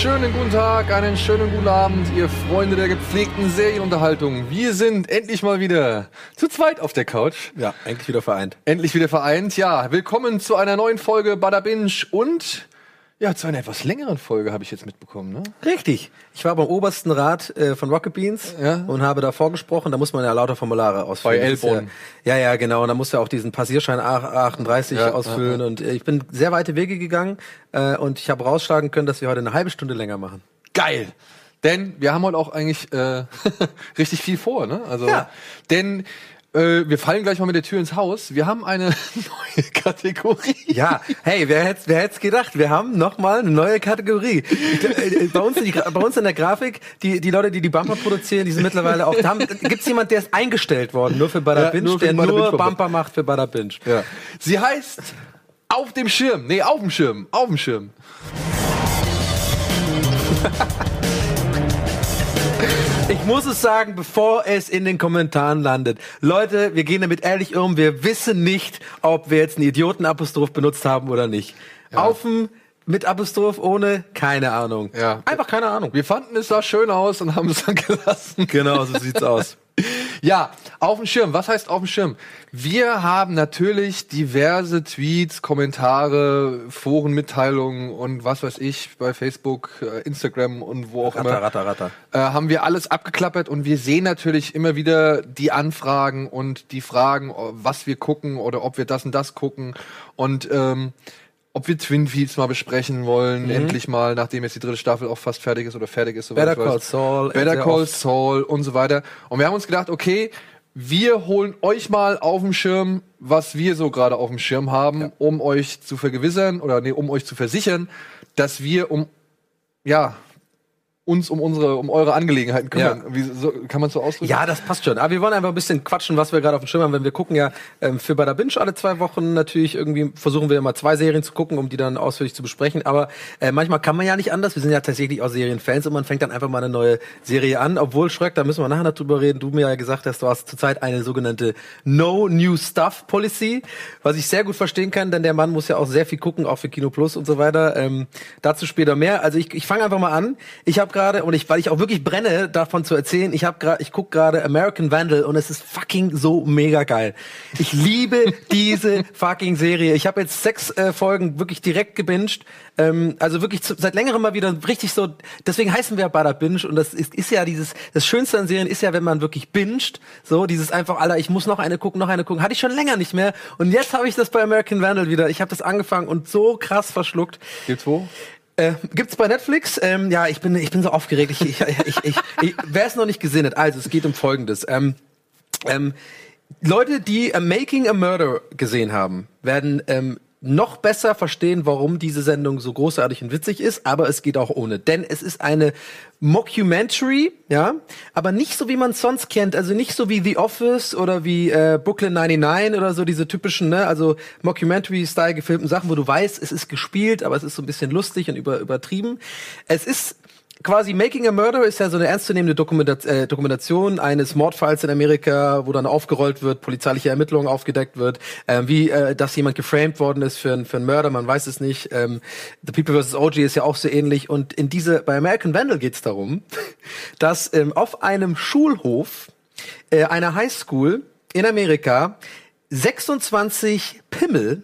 Schönen guten Tag, einen schönen guten Abend, ihr Freunde der gepflegten Serienunterhaltung. Wir sind endlich mal wieder zu zweit auf der Couch. Ja, endlich wieder vereint. Endlich wieder vereint. Ja, willkommen zu einer neuen Folge Bada Binge und ja, zu einer etwas längeren Folge habe ich jetzt mitbekommen, ne? Richtig. Ich war beim obersten Rat äh, von Rocket Beans Ja. und habe da vorgesprochen. Da muss man ja lauter Formulare ausfüllen. Bei ist ja, Elbon. ja, ja, genau. Und da muss ja auch diesen Passierschein A- 38 Ja, ausfüllen. Und äh, ich bin sehr weite Wege gegangen äh, und ich habe rausschlagen können, dass wir heute eine halbe Stunde länger machen. Geil! Denn wir haben heute auch eigentlich äh, richtig viel vor, ne? Also, Ja. denn äh, wir fallen gleich mal mit der Tür ins Haus. Wir haben eine neue Kategorie. Ja, hey, wer hätte wer hätt's gedacht? Wir haben noch mal eine neue Kategorie. Glaub, äh, bei, uns in die, bei uns in der Grafik, die, die Leute, die die Bumper produzieren, die sind mittlerweile auch. Da haben, gibt's jemand, der ist eingestellt worden, nur für Bada Ja, Binge, nur für der Bada nur Binge Bumper. Bumper macht für Bada Binge. Ja. Sie heißt auf dem Schirm. Nee, auf dem Schirm. Auf dem Schirm. Ich muss es sagen, bevor es in den Kommentaren landet. Leute, wir gehen damit ehrlich um. Wir wissen nicht, ob wir jetzt einen Idioten-Apostroph benutzt haben oder nicht. Aufen mit Apostroph ohne, keine Ahnung. Ja. Einfach keine Ahnung. Wir fanden es sah schön aus und haben es dann gelassen. Genau, so sieht's aus. Ja, auf dem Schirm. Was heißt auf dem Schirm? Wir haben natürlich diverse Tweets, Kommentare, Forenmitteilungen und was weiß ich bei Facebook, äh, Instagram und wo auch Ratter, immer. ratter, ratter. Äh, haben wir alles abgeklappert und wir sehen natürlich immer wieder die Anfragen und die Fragen, was wir gucken oder ob wir das und das gucken und ähm, ob wir Twin Peaks mal besprechen wollen, endlich mal, nachdem jetzt die dritte Staffel auch fast fertig ist oder fertig ist. Better. Call Saul, Better Call. Saul und so weiter. Und wir haben uns gedacht, okay, wir holen euch mal auf dem Schirm, was wir so gerade auf dem Schirm haben, um euch zu vergewissern oder nee, um euch zu versichern, dass wir um ja uns um unsere um eure Angelegenheiten kümmern. Ja. Wie, so, kann man so ausdrücken? Ja, das passt schon. Aber wir wollen einfach ein bisschen quatschen, was wir gerade auf dem Schirm haben. Wenn wir gucken ja ähm, für Bada Binge alle zwei Wochen natürlich irgendwie versuchen wir immer zwei Serien zu gucken, um die dann ausführlich zu besprechen. Aber äh, manchmal kann man ja nicht anders. Wir sind ja tatsächlich auch Serienfans und man fängt dann einfach mal eine neue Serie an. Obwohl Schröck, da müssen wir nachher drüber reden. Du mir ja gesagt hast, du hast zurzeit eine sogenannte No New Stuff Policy, was ich sehr gut verstehen kann, denn der Mann muss ja auch sehr viel gucken, auch für Kino Plus und so weiter. Ähm, dazu später mehr. Also ich, ich fange einfach mal an. Ich habe gerade und ich, weil ich auch wirklich brenne, davon zu erzählen. Ich habe gerade, ich guck gerade American Vandal und es ist fucking so mega geil. Ich liebe diese fucking Serie. Ich habe jetzt sechs äh, Folgen wirklich direkt gebinged. Ähm, also wirklich zu, seit längerem mal wieder richtig so. Deswegen heißen wir ja Bada Binge und das ist, ist ja dieses. Das Schönste an Serien ist ja, wenn man wirklich binget. So dieses einfach, Alter, ich muss noch eine gucken, noch eine gucken. Hatte ich schon länger nicht mehr. Und jetzt habe ich das bei American Vandal wieder. Ich habe das angefangen und so krass verschluckt. Gibt's wo? Äh, gibt's bei Netflix? Ähm, ja, ich bin, ich bin so aufgeregt. Ich, ich, ich, ich, ich wer es noch nicht gesehen hat, also es geht um Folgendes. Ähm, ähm, Leute, die äh, Making a Murder gesehen haben, werden ähm, noch besser verstehen, warum diese Sendung so großartig und witzig ist, aber es geht auch ohne. Denn es ist eine Mockumentary, ja, aber nicht so, wie man es sonst kennt, also nicht so wie The Office oder wie äh, Brooklyn 99 oder so diese typischen, ne, also Mockumentary-Style gefilmten Sachen, wo du weißt, es ist gespielt, aber es ist so ein bisschen lustig und über, übertrieben. Es ist quasi Making a Murder ist ja so eine ernstzunehmende Dokumenta äh, Dokumentation eines Mordfalls in Amerika, wo dann aufgerollt wird, polizeiliche Ermittlungen aufgedeckt wird, ähm, wie äh, dass jemand geframed worden ist für, ein- für einen Mörder, man weiß es nicht. Ähm, The People vs. OG ist ja auch so ähnlich. Und in diese bei American Vandal geht es darum, dass ähm, auf einem Schulhof äh, einer Highschool in Amerika 26 Pimmel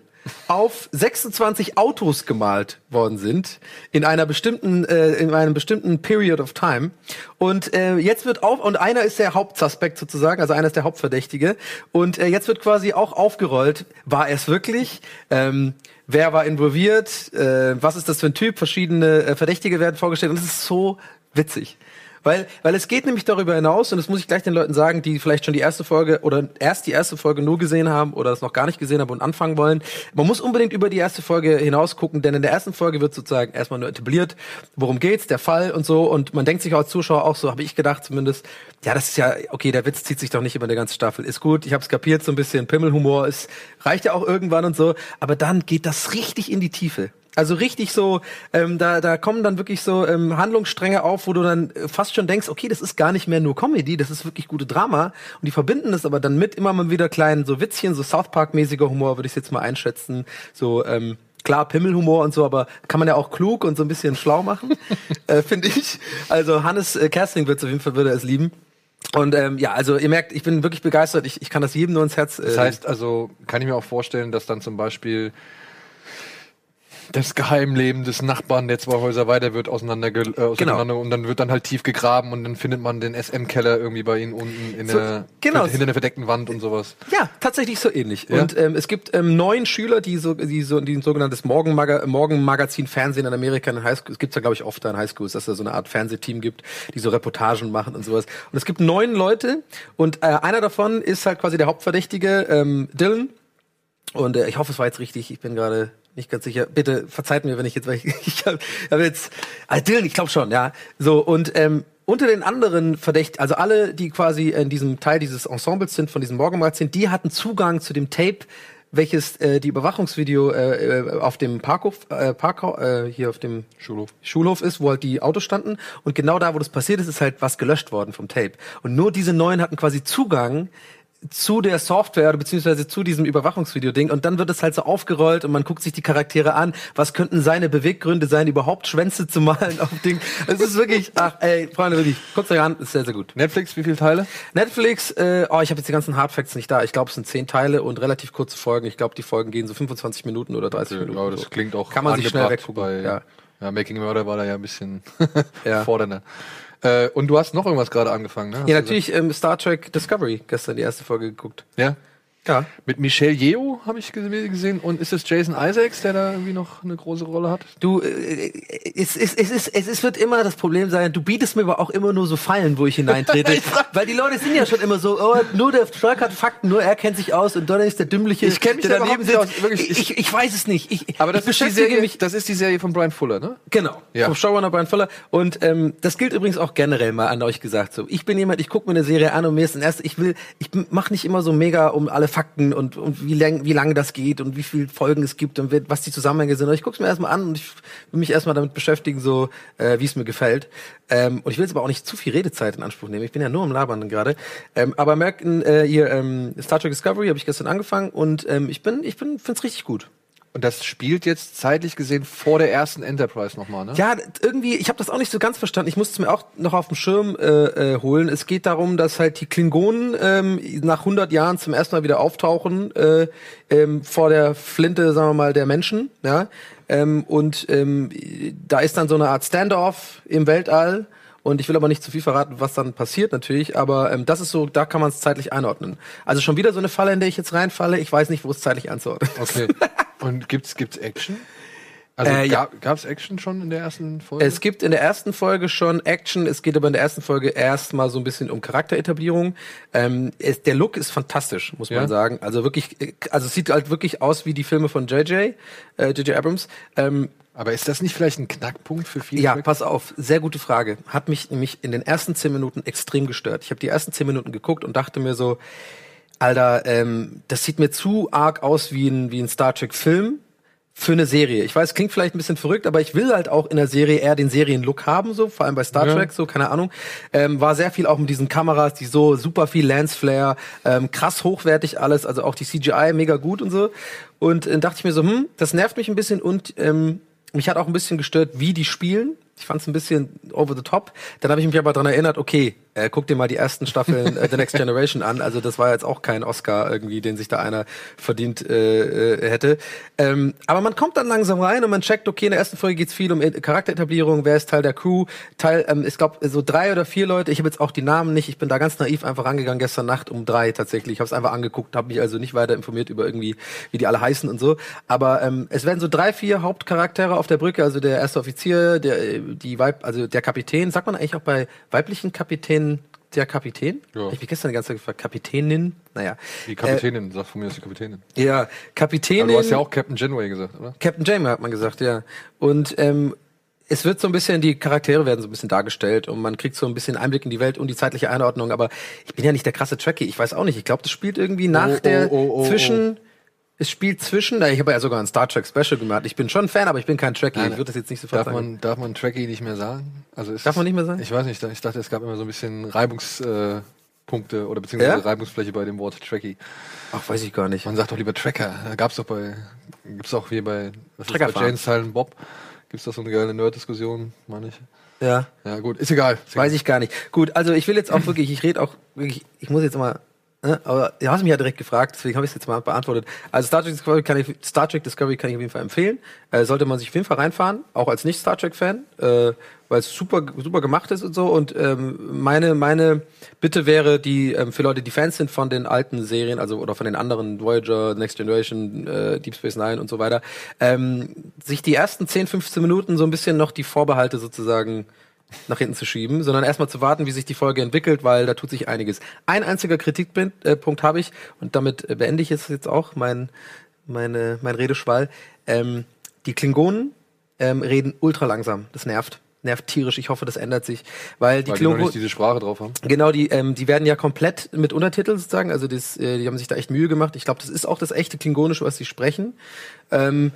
auf 26 Autos gemalt worden sind in einer bestimmten äh, in einem bestimmten Period of Time. Und äh, jetzt wird auf und einer ist der Hauptsuspekt sozusagen also einer ist der Hauptverdächtige. Und äh, jetzt wird quasi auch aufgerollt war es wirklich ähm, wer war involviert äh, was ist das für ein Typ verschiedene äh, Verdächtige werden vorgestellt. Und es ist so witzig weil, weil es geht nämlich darüber hinaus, und das muss ich gleich den Leuten sagen, die vielleicht schon die erste Folge oder erst die erste Folge nur gesehen haben oder es noch gar nicht gesehen haben und anfangen wollen. Man muss unbedingt über die erste Folge hinaus gucken, denn in der ersten Folge wird sozusagen erstmal nur etabliert, worum geht's, der Fall und so. Und man denkt sich als Zuschauer auch so, habe ich gedacht zumindest, ja, das ist ja, okay, der Witz zieht sich doch nicht über eine ganze Staffel. Ist gut, ich habe es kapiert, so ein bisschen Pimmelhumor ist, reicht ja auch irgendwann und so. Aber dann geht das richtig in die Tiefe. Also richtig so, ähm, da, da kommen dann wirklich so ähm, Handlungsstränge auf, wo du dann äh, fast schon denkst, okay, das ist gar nicht mehr nur Comedy, das ist wirklich gute Drama. Und die verbinden das aber dann mit immer mal wieder kleinen so Witzchen, so South Park-mäßiger Humor, würde ich jetzt mal einschätzen. So ähm, klar, Pimmelhumor und so, aber kann man ja auch klug und so ein bisschen schlau machen, äh, finde ich. Also Hannes äh, Kersting wird auf jeden Fall würde es lieben. Und ähm, ja, also ihr merkt, ich bin wirklich begeistert. Ich, ich kann das jedem nur ins Herz. Äh, Das heißt also, kann ich mir auch vorstellen, dass dann zum Beispiel das Geheimleben des Nachbarn, der zwei Häuser weiter wird, auseinander, äh, auseinander und dann wird dann halt tief gegraben und dann findet man den SM-Keller irgendwie bei ihnen unten in So, der, genau. hinter einer verdeckten Wand und sowas. Ja, tatsächlich so ähnlich. Ja? Und ähm, es gibt ähm, neun Schüler, die so, die so, die ein sogenanntes Morgenmaga Morgenmagazin Fernsehen in Amerika in Highschool. Es gibt's ja glaube ich oft in Highschools, dass es da so eine Art Fernsehteam gibt, die so Reportagen machen und sowas. Und es gibt neun Leute und äh, einer davon ist halt quasi der Hauptverdächtige, ähm, Dylan. Und äh, ich hoffe, es war jetzt richtig. Ich bin gerade nicht ganz sicher. Bitte verzeiht mir, wenn ich jetzt, weil ich, ich habe hab jetzt, ah, Dylan, ich glaube schon, ja. So und ähm, unter den anderen Verdächtigen, also alle, die quasi in diesem Teil dieses Ensembles sind, von diesem Morgenmagazin, die hatten Zugang zu dem Tape, welches äh, die Überwachungsvideo äh, äh, auf dem Parkhof, äh, Parkhof äh, hier auf dem Schulhof. Schulhof ist, wo halt die Autos standen. Und genau da, wo das passiert ist, ist halt was gelöscht worden vom Tape. Und nur diese neuen hatten quasi Zugang zu der Software oder beziehungsweise zu diesem Überwachungsvideo-Ding und dann wird es halt so aufgerollt und man guckt sich die Charaktere an. Was könnten seine Beweggründe sein, überhaupt Schwänze zu malen auf Ding? Es ist wirklich, ach ey, Freunde, wirklich, guckt euch an, ist sehr, sehr gut. Netflix, wie viele Teile? Netflix, äh, oh, ich habe jetzt die ganzen Hardfacts nicht da. Ich glaube, es sind zehn Teile und relativ kurze Folgen. Ich glaube, die Folgen gehen so 25 Minuten oder 30 Minuten. Ja, das so. klingt auch Kann man sich schnell weggucken. Bei, ja. ja. Making Murder war da ja ein bisschen Ja. fordernder. Äh, und du hast noch irgendwas gerade angefangen, ne? Hast Ja, natürlich ähm, Star Trek Discovery gestern die erste Folge geguckt. Ja. Ja. Mit Michelle Yeoh habe ich gese- gesehen. Und ist es Jason Isaacs, der da irgendwie noch eine große Rolle hat? Du, äh, es, es, es, ist, es, es wird immer das Problem sein, du bietest mir aber auch immer nur so Fallen, wo ich hineintrete. weil die Leute sind ja schon immer so, oh, nur der Schalk hat Fakten, nur er kennt sich aus und Donner ist der Dümmliche, Ich kenn mich der da daneben sitzt. aus, wirklich, ich, ich, ich weiß es nicht. Ich, Aber das ich ist die Serie, mich das ist die Serie von Brian Fuller, ne? Genau, Ja. vom Showrunner Brian Fuller. Und ähm, das gilt übrigens auch generell mal an euch gesagt. So, ich bin jemand, ich gucke mir eine Serie an und mir ist ein erst, ich will, ich mache nicht immer so mega um alle Fakten und, und wie lang, wie lange das geht und wie viele Folgen es gibt und was die Zusammenhänge sind. Und ich gucke es mir erstmal an und ich will mich erstmal damit beschäftigen, so äh, wie es mir gefällt. Ähm, und ich will jetzt aber auch nicht zu viel Redezeit in Anspruch nehmen. Ich bin ja nur am Labern gerade. Ähm, aber merken, äh, hier ähm, Star Trek Discovery habe ich gestern angefangen und ähm, ich bin, ich bin, find's richtig gut. Und das spielt jetzt zeitlich gesehen vor der ersten Enterprise nochmal, ne? Ja, irgendwie, ich habe das auch nicht so ganz verstanden. Ich musste es mir auch noch auf dem Schirm äh, äh, holen. Es geht darum, dass halt die Klingonen ähm, nach 100 Jahren zum ersten Mal wieder auftauchen äh, ähm, vor der Flinte, sagen wir mal, der Menschen. Ja, ähm, und ähm, da ist dann so eine Art Standoff im Weltall. Und ich will aber nicht zu viel verraten, was dann passiert natürlich, aber ähm, das ist so, da kann man es zeitlich einordnen. Also schon wieder so eine Falle, in der ich jetzt reinfalle. Ich weiß nicht, wo es zeitlich einzuordnen ist. Okay. Und gibt's, gibt's Action? Also Äh, ja. gab, gab's Action schon in der ersten Folge? Es gibt in der ersten Folge schon Action, es geht aber in der ersten Folge erstmal so ein bisschen um Charakteretablierung. Ähm, es, der Look ist fantastisch, muss Ja? man sagen. Also wirklich, also es sieht halt wirklich aus wie die Filme von JJ, äh, JJ Abrams. Ähm, Aber ist das nicht vielleicht ein Knackpunkt für viele? ja, pass auf, sehr gute Frage. Hat mich nämlich in den ersten zehn Minuten extrem gestört. Ich habe die ersten zehn Minuten geguckt und dachte mir so, Alter, ähm, das sieht mir zu arg aus wie ein, wie ein Star Trek-Film für eine Serie. Ich weiß, klingt vielleicht ein bisschen verrückt, aber ich will halt auch in der Serie eher den Serienlook haben, so vor allem bei Star Ja. Trek, so keine Ahnung. Ähm, war sehr viel auch mit diesen Kameras, die so super viel Lensflare, ähm, krass hochwertig alles, also auch die CGI mega gut und so. Und äh, dachte ich mir so, hm, das nervt mich ein bisschen und ähm, mich hat auch ein bisschen gestört, wie die spielen. Ich fand es ein bisschen over the top. Dann habe ich mich aber daran erinnert, okay, äh, guck dir mal die ersten Staffeln äh, The Next Generation an. Also das war jetzt auch kein Oscar irgendwie, den sich da einer verdient äh, äh, hätte. Ähm, aber man kommt dann langsam rein und man checkt, okay, in der ersten Folge geht's viel um Charakteretablierung, wer ist Teil der Crew. Teil, ähm, ich glaube, so drei oder vier Leute, ich habe jetzt auch die Namen nicht, ich bin da ganz naiv einfach rangegangen gestern Nacht um drei tatsächlich. Ich habe es einfach angeguckt, habe mich also nicht weiter informiert über irgendwie, wie die alle heißen und so. Aber ähm, es werden so drei, vier Hauptcharaktere auf der Brücke, also der erste Offizier, der äh, die Weib, also der Kapitän, sagt man eigentlich auch bei weiblichen Kapitänen der Kapitän? Ja. Ich mich gestern die ganze Zeit gefragt, Kapitänin? Naja. Die Kapitänin, sagt von mir aus die Kapitänin. Äh, ja, Kapitänin. Aber du hast ja auch Captain Janeway gesagt, oder? Captain Jamie hat man gesagt, ja. Und ähm, es wird so ein bisschen, die Charaktere werden so ein bisschen dargestellt und man kriegt so ein bisschen Einblick in die Welt und die zeitliche Einordnung. Aber ich bin ja nicht der krasse Trekkie, ich weiß auch nicht. Ich glaube, das spielt irgendwie nach Oh, oh, der oh, oh, zwischen. Es spielt zwischen, ich habe ja sogar ein Star Trek Special gemacht. Ich bin schon Fan, aber ich bin kein Trekkie. Nein, ich würde das jetzt nicht sofort Darf sagen. man, darf man Trekkie nicht mehr sagen? Also Darf man nicht mehr sagen? Ich weiß nicht, ich dachte, es gab immer so ein bisschen Reibungspunkte äh, oder beziehungsweise Ja? Reibungsfläche bei dem Wort Tracky. Ach, weiß ich gar nicht. Man sagt doch lieber Tracker. Da gab's doch bei, gibt's auch hier bei, was ist bei. Jane Silent Bob, gibt's doch so eine geile Nerd-Diskussion, meine ich. Ja. Ja, gut, ist egal. Ist Weiß ich gar nicht. Gut, also ich will jetzt auch wirklich, ich rede auch wirklich, ich muss jetzt mal, aber du hast mich ja direkt gefragt, deswegen habe ich es jetzt mal beantwortet. Also Star Trek Discovery kann ich, Star Trek Discovery kann ich auf jeden Fall empfehlen. Äh, sollte man sich auf jeden Fall reinfahren, auch als nicht Star Trek Fan, äh, weil es super super gemacht ist und so. Und ähm, meine meine Bitte wäre, die ähm, für Leute, die Fans sind von den alten Serien, also oder von den anderen Voyager, Next Generation, äh, Deep Space Nine und so weiter, ähm, sich die ersten 10, 15 Minuten so ein bisschen noch die Vorbehalte sozusagen nach hinten zu schieben, sondern erstmal zu warten, wie sich die Folge entwickelt, weil da tut sich einiges. Ein einziger Kritikpunkt äh, habe ich und damit äh, beende ich es jetzt auch mein meine mein Redeschwall. Ähm, die Klingonen ähm, reden ultra langsam. Das nervt. Nervt tierisch. Ich hoffe, das ändert sich, weil die Weil die Klingonen nicht diese Sprache drauf haben. Genau, die, ähm, die werden ja komplett mit Untertiteln sozusagen. Also das, äh, die haben sich da echt Mühe gemacht. Ich glaube, das ist auch das echte Klingonische, was sie sprechen. Ähm,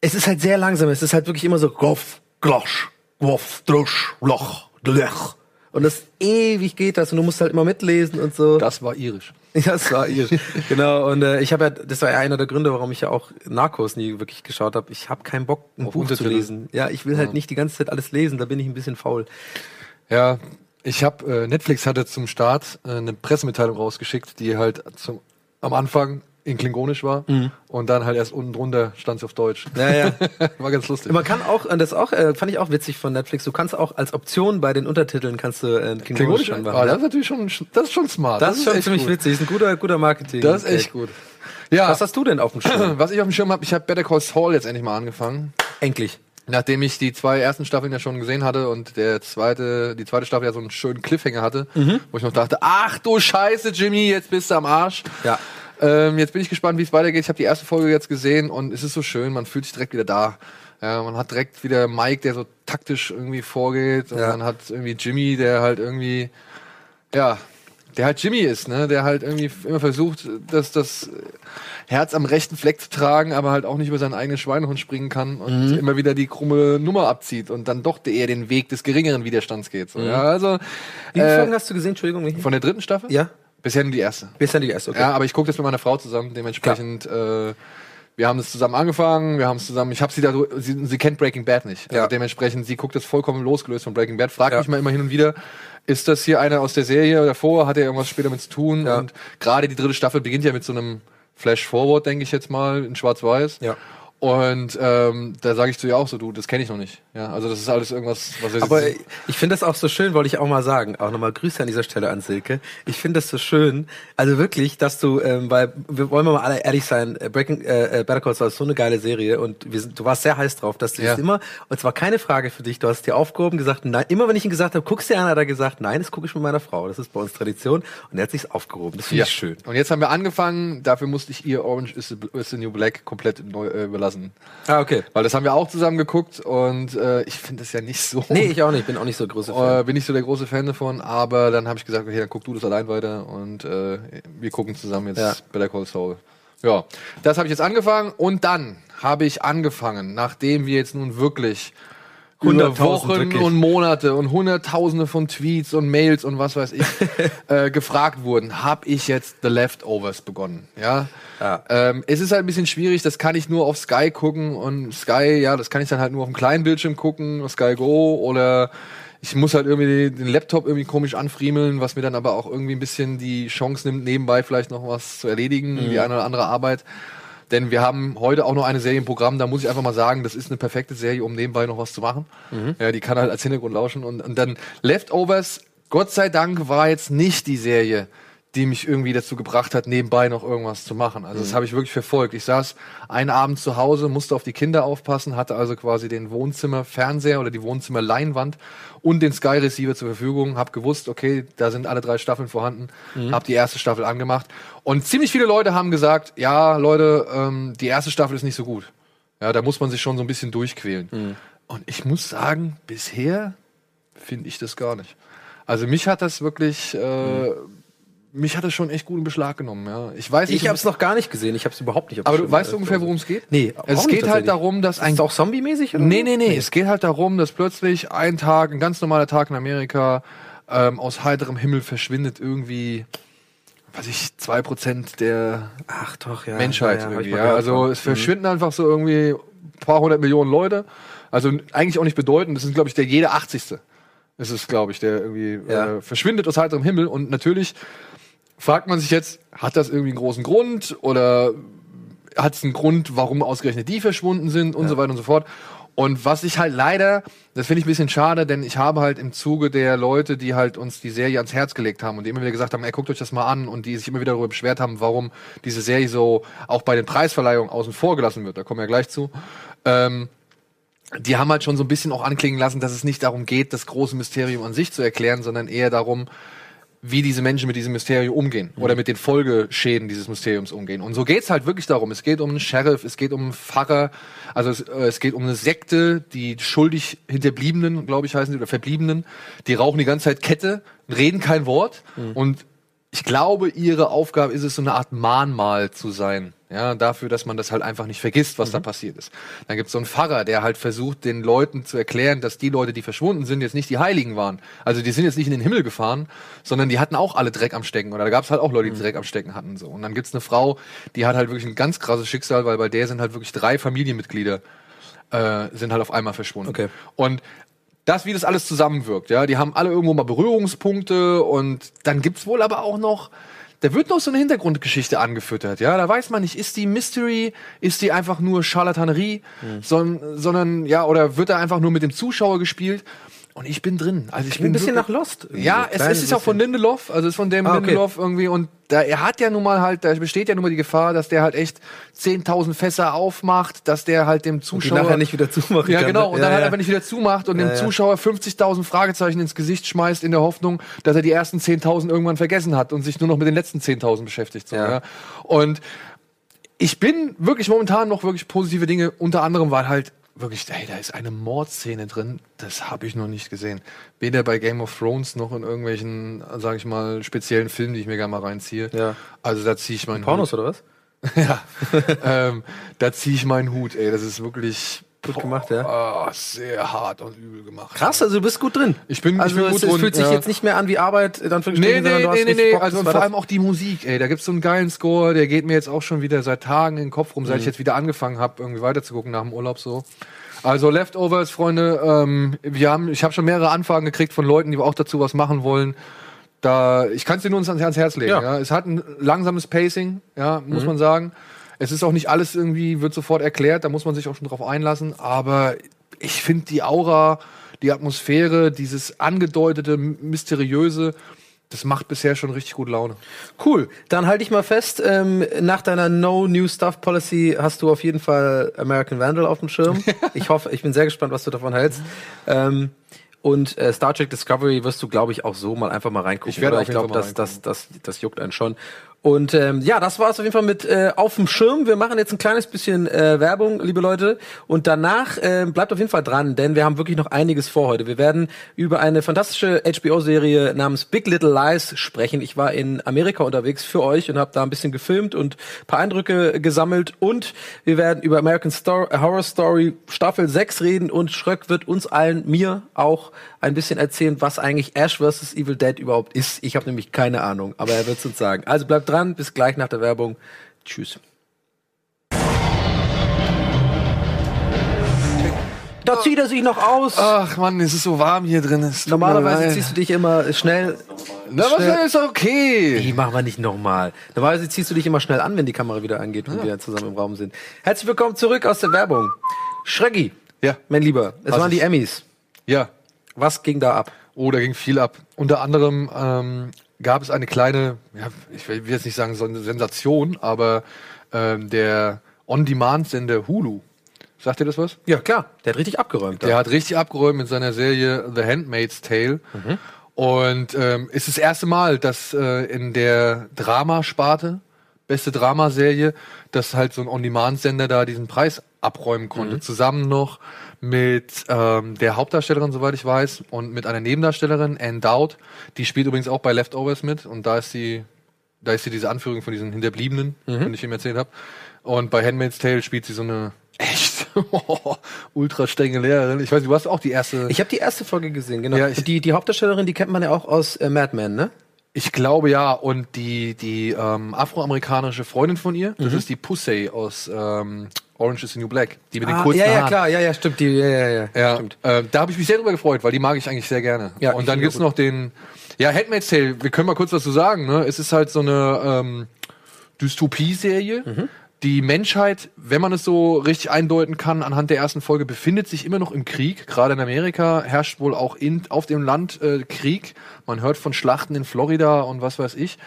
es ist halt sehr langsam. Es ist halt wirklich immer so Goff, Glosch, Woff, Drusch, Loch, Dlech. Und das ewig geht das und du musst halt immer mitlesen und so. Das war irisch. Ja, das war ihr. genau. Und äh, ich habe ja, das war ja einer der Gründe, warum ich ja auch Narcos nie wirklich geschaut habe. Ich habe keinen Bock, ein Auf Buch zu lesen. Ja, ich will halt nicht die ganze Zeit alles lesen. Da bin ich ein bisschen faul. Ja, ich habe äh, Netflix hatte zum Start äh, eine Pressemitteilung rausgeschickt, die halt zum, am Anfang in Klingonisch war und dann halt erst unten drunter stand sie auf Deutsch. Ja, ja. war ganz lustig. Man kann auch, das auch, äh, fand ich auch witzig von Netflix, du kannst auch als Option bei den Untertiteln kannst du äh, Klingonisch Klingonisch, schon ah, machen. das ist natürlich schon, das ist schon smart. das ist schon ziemlich gut. witzig, ist ein guter, guter Marketing. Das ist echt gut. Ja, Was hast du denn auf dem Schirm? was ich auf dem Schirm habe, ich habe Better Call Saul jetzt endlich mal angefangen. Endlich. Nachdem ich die zwei ersten Staffeln ja schon gesehen hatte und der zweite, die zweite Staffel ja so einen schönen Cliffhanger hatte, Mhm. wo ich noch dachte, ach du Scheiße, Jimmy, jetzt bist du am Arsch. Ja. Ähm, jetzt bin ich gespannt, wie es weitergeht. Ich habe die erste Folge jetzt gesehen und es ist so schön, man fühlt sich direkt wieder da. Ja, man hat direkt wieder Mike, der so taktisch irgendwie vorgeht und Ja. man hat irgendwie Jimmy, der halt irgendwie, ja, der halt Jimmy ist, ne, der halt irgendwie immer versucht, dass das Herz am rechten Fleck zu tragen, aber halt auch nicht über seinen eigenen Schweinehund springen kann und immer wieder die krumme Nummer abzieht und dann doch eher den Weg des geringeren Widerstands geht. So, ja, also Wie viele äh, Folgen hast du gesehen? Entschuldigung. Michi? von der dritten Staffel? ja? Bisher nur die erste. Bis dann die erste, okay. Ja, aber ich gucke das mit meiner Frau zusammen. Dementsprechend, äh, wir haben das zusammen angefangen. Wir haben es zusammen. Ich habe sie da, sie, sie kennt Breaking Bad nicht. Ja. Also dementsprechend, sie guckt das vollkommen losgelöst von Breaking Bad. Fragt Ja. mich mal immer hin und wieder, ist das hier einer aus der Serie davor? Hat er irgendwas später mit zu tun? Ja. Und gerade die dritte Staffel beginnt ja mit so einem Flash Forward, denke ich jetzt mal, in Schwarz-Weiß. Ja. Und ähm, da sage ich zu ihr auch so, du, das kenne ich noch nicht. Ja, also das ist alles irgendwas, was wir Aber ich finde das auch so schön, wollte ich auch mal sagen. Auch nochmal Grüße an dieser Stelle an Silke. Ich finde das so schön, also wirklich, dass du, ähm, weil wir wollen wir mal alle ehrlich sein, äh, Breaking äh, äh, Better Call Saul ist so eine geile Serie und wir sind, du warst sehr heiß drauf, dass du Ja. immer und zwar keine Frage für dich. Du hast dir aufgehoben gesagt, nein, immer wenn ich ihn gesagt habe, guckst du dir an, hat er gesagt, nein, das gucke ich mit meiner Frau. Das ist bei uns Tradition und er hat sich's aufgehoben. Das finde ja. ich schön. Und jetzt haben wir angefangen. Dafür musste ich ihr Orange is the, is the New Black komplett neu äh, überlassen. Ah okay. Weil das haben wir auch zusammen geguckt und äh, ich finde das ja nicht so. Nee, ich auch nicht. Bin auch nicht so große Fan. äh, bin nicht so der große Fan davon, aber dann habe ich gesagt, okay, dann guck du das allein weiter und äh, wir gucken zusammen jetzt Ja. Better Call Saul. Ja, das habe ich jetzt angefangen und dann habe ich angefangen, nachdem wir jetzt nun wirklich über Wochen und Monate und Hunderttausende von Tweets und Mails und was weiß ich äh, gefragt wurden, habe ich jetzt The Leftovers begonnen. Ja. Ja. Ähm, es ist halt ein bisschen schwierig, das kann ich nur auf Sky gucken und Sky, ja, das kann ich dann halt nur auf dem kleinen Bildschirm gucken, Sky Go oder ich muss halt irgendwie den Laptop irgendwie komisch anfriemeln, was mir dann aber auch irgendwie ein bisschen die Chance nimmt, nebenbei vielleicht noch was zu erledigen, die eine oder andere Arbeit. Denn wir haben heute auch noch eine Serie im Programm, da muss ich einfach mal sagen, das ist eine perfekte Serie, um nebenbei noch was zu machen. Ja, die kann halt als Hintergrund lauschen. Und, und dann Leftovers, Gott sei Dank, war jetzt nicht die Serie, die mich irgendwie dazu gebracht hat, nebenbei noch irgendwas zu machen. Also das habe ich wirklich verfolgt. Ich saß einen Abend zu Hause, musste auf die Kinder aufpassen, hatte also quasi den Wohnzimmerfernseher oder die Wohnzimmerleinwand und den Sky Receiver zur Verfügung, habe gewusst, okay, da sind alle drei Staffeln vorhanden, habe die erste Staffel angemacht und ziemlich viele Leute haben gesagt, ja, Leute, ähm, die erste Staffel ist nicht so gut. Ja, da muss man sich schon so ein bisschen durchquälen. Und ich muss sagen, bisher finde ich das gar nicht. Also mich hat das wirklich, äh, mich hat das schon echt gut in Beschlag genommen. Ja. Ich weiß Ich nicht, habe es noch gar nicht gesehen. Ich habe es überhaupt nicht. aber du weißt ungefähr, worum es geht? Nee, auch es geht halt darum, dass Ist ein es auch zombie-mäßig? oder? Nee, nee, nee, Es geht halt darum, dass plötzlich ein Tag, ein ganz normaler Tag in Amerika, ähm, aus heiterem Himmel verschwindet irgendwie, weiß ich, zwei Prozent der Ach doch, ja. Menschheit ja, ja, ich irgendwie. Ja. Also es verschwinden einfach so irgendwie ein paar hundert Millionen Leute. Also eigentlich auch nicht bedeutend. Das ist, glaube ich, der jede 80. Das ist, glaube ich, der irgendwie Ja. äh, verschwindet aus heiterem Himmel. Und natürlich fragt man sich jetzt, hat das irgendwie einen großen Grund oder hat es einen Grund, warum ausgerechnet die verschwunden sind und so weiter und so fort. Und was ich halt leider, das finde ich ein bisschen schade, denn ich habe halt im Zuge der Leute, die halt uns die Serie ans Herz gelegt haben und die immer wieder gesagt haben, ey, guckt euch das mal an und die sich immer wieder darüber beschwert haben, warum diese Serie so auch bei den Preisverleihungen außen vor gelassen wird, da kommen wir ja gleich zu, ähm, die haben halt schon so ein bisschen auch anklingen lassen, dass es nicht darum geht, das große Mysterium an sich zu erklären, sondern eher darum, wie diese Menschen mit diesem Mysterium umgehen oder mit den Folgeschäden dieses Mysteriums umgehen. Und so geht's halt wirklich darum. Es geht um einen Sheriff, es geht um einen Pfarrer, also es, äh, es geht um eine Sekte, die schuldig Hinterbliebenen, glaube ich, heißen die, oder Verbliebenen, die rauchen die ganze Zeit Kette, reden kein Wort und ich glaube, ihre Aufgabe ist es, so eine Art Mahnmal zu sein. Ja, dafür, dass man das halt einfach nicht vergisst, was da passiert ist. Dann gibt's so einen Pfarrer, der halt versucht, den Leuten zu erklären, dass die Leute, die verschwunden sind, jetzt nicht die Heiligen waren. Also die sind jetzt nicht in den Himmel gefahren, sondern die hatten auch alle Dreck am Stecken. Oder da gab's halt auch Leute, die Dreck am Stecken hatten. So. Und dann gibt's eine Frau, die hat halt wirklich ein ganz krasses Schicksal, weil bei der sind halt wirklich drei Familienmitglieder äh, sind halt auf einmal verschwunden. Okay. Und das, wie das alles zusammenwirkt, ja, die haben alle irgendwo mal Berührungspunkte und dann gibt's wohl aber auch noch, da wird noch so eine Hintergrundgeschichte angefüttert, ja, da weiß man nicht, ist die Mystery, ist die einfach nur Charlatanerie, Hm. son, sondern, ja, oder wird da einfach nur mit dem Zuschauer gespielt? Und ich bin drin. Also ich bin ein bisschen nach Lost. Ja, so. es, es ist auch von. Lindelof, also es ist von dem Ah, okay. Lindelof irgendwie und da, er hat ja nun mal halt, da besteht ja nun mal die Gefahr, dass der halt echt 10.000 Fässer aufmacht, dass der halt dem Die Zuschauer nachher nicht wieder zumachen ja, kann. genau. Und Ja, dann halt ja. einfach nicht wieder zumacht und dem Ja, ja. Zuschauer 50.000 Fragezeichen ins Gesicht schmeißt in der Hoffnung, dass er die ersten 10.000 irgendwann vergessen hat und sich nur noch mit den letzten 10.000 beschäftigt. So, Ja. ja. Und ich bin wirklich momentan noch wirklich positive Dinge, unter anderem, weil halt wirklich, ey, da ist eine Mordszene drin, das habe ich noch nicht gesehen. Weder bei Game of Thrones noch in irgendwelchen, sage ich mal, speziellen Filmen, die ich mir gerne mal reinziehe. Ja. Also da ziehe ich meinen Pornos oder was? ja. ähm, da ziehe ich meinen Hut, ey. Das ist wirklich Gut gemacht, ja. ah, sehr hart und übel gemacht. Krass, also du bist gut drin. Ich bin- ich also bin es, gut es fühlt sich ja. jetzt nicht mehr an wie Arbeit, dann für Nee, nee, sondern du hast nee, nee, nee. Bock, Also und vor allem auch die Musik, ey. Da gibt's so einen geilen Score, der geht mir jetzt auch schon wieder seit Tagen in den Kopf rum, seit Mhm. ich jetzt wieder angefangen habe, irgendwie weiterzugucken nach dem Urlaub so. Also Leftovers, Freunde, ähm, wir haben, ich habe schon mehrere Anfragen gekriegt von Leuten, die auch dazu was machen wollen. Da, ich kann es dir nur ans, ans Herz legen. Ja. Mhm. Ja. Es hat ein langsames Pacing, ja, muss man sagen. Es ist auch nicht alles irgendwie, wird sofort erklärt, da muss man sich auch schon drauf einlassen. Aber ich finde die Aura, die Atmosphäre, dieses angedeutete, mysteriöse, das macht bisher schon richtig gut Laune. Cool. Dann halte ich mal fest, ähm, nach deiner No New Stuff Policy hast du auf jeden Fall American Vandal auf dem Schirm. ich hoffe, ich bin sehr gespannt, was du davon hältst. Ähm, und äh, Star Trek Discovery wirst du, glaube ich, auch so mal einfach mal reingucken. Ich werde oder? ich glaube, das, das, das, das juckt einen schon. Und ähm, ja, das war es auf jeden Fall mit äh, auf dem Schirm. Wir machen jetzt ein kleines bisschen äh, Werbung, liebe Leute. Und danach äh, bleibt auf jeden Fall dran, denn wir haben wirklich noch einiges vor heute. Wir werden über eine fantastische HBO-Serie namens Big Little Lies sprechen. Ich war in Amerika unterwegs für euch und habe da ein bisschen gefilmt und paar Eindrücke gesammelt. Und wir werden über American Stor Horror Story Staffel 6 reden. Und Schröck wird uns allen, mir auch, ein bisschen erzählen, was eigentlich Ash vs. Evil Dead überhaupt ist. Ich habe nämlich keine Ahnung, aber er wird es uns sagen. Also bleibt dran, bis gleich nach der Werbung. Tschüss. Da zieht er sich noch aus. Ach man, es ist so warm hier drin. Es tut mir Normalerweise leid. ziehst du dich immer schnell. Na, was schnell- ist okay. Die machen wir nicht nochmal. Normalerweise ziehst du dich immer schnell an, wenn die Kamera wieder angeht, wenn wir zusammen im Raum sind. Herzlich willkommen zurück aus der Werbung. Schreggi, Ja, mein Lieber, es Was waren die ist? Emmys. ja. Was ging da ab? Oh, da ging viel ab. Unter anderem ähm, gab es eine kleine, ja, ich will jetzt nicht sagen so eine Sensation, aber ähm, der On-Demand-Sender Hulu. Sagt ihr das was? Ja, klar, der hat richtig abgeräumt. Der hat richtig abgeräumt mit seiner Serie The Handmaid's Tale. Und ähm, ist das erste Mal, dass äh, in der Dramasparte, beste Dramaserie, dass halt so ein On-Demand-Sender da diesen Preis abräumen konnte. Zusammen noch mit ähm, der Hauptdarstellerin, soweit ich weiß, und mit einer Nebendarstellerin, Anne Dowd. Die spielt übrigens auch bei Leftovers mit. Und da ist sie, da ist sie diese Anführung von diesen Hinterbliebenen, wenn ich ihm erzählt habe. Und bei Handmaid's Tale spielt sie so eine echt Ultra strenge Lehrerin. Ich weiß, du hast auch die erste. Ich habe die erste Folge gesehen, genau. Ja, die, die Hauptdarstellerin, die kennt man ja auch aus äh, Mad Men, ne? Ich glaube ja. Und die, die ähm, afroamerikanische Freundin von ihr, Mhm. das ist die Pussy aus ähm, Orange is the New Black. Die mit den Ah, kurzen ja, ja, Haaren. klar, ja, ja, stimmt. Die, ja, ja, ja. Ja, Stimmt. äh, da habe ich mich sehr drüber gefreut, weil die mag ich eigentlich sehr gerne. Ja, und dann gibt's gut. noch den, ja, Handmaid's Tale, wir können mal kurz was zu sagen, ne? Es ist halt so eine ähm, Dystopie-Serie. Mhm. Die Menschheit, wenn man es so richtig eindeuten kann, anhand der ersten Folge, befindet sich immer noch im Krieg. Gerade in Amerika herrscht wohl auch in, auf dem Land äh, Krieg. Man hört von Schlachten in Florida und was weiß ich.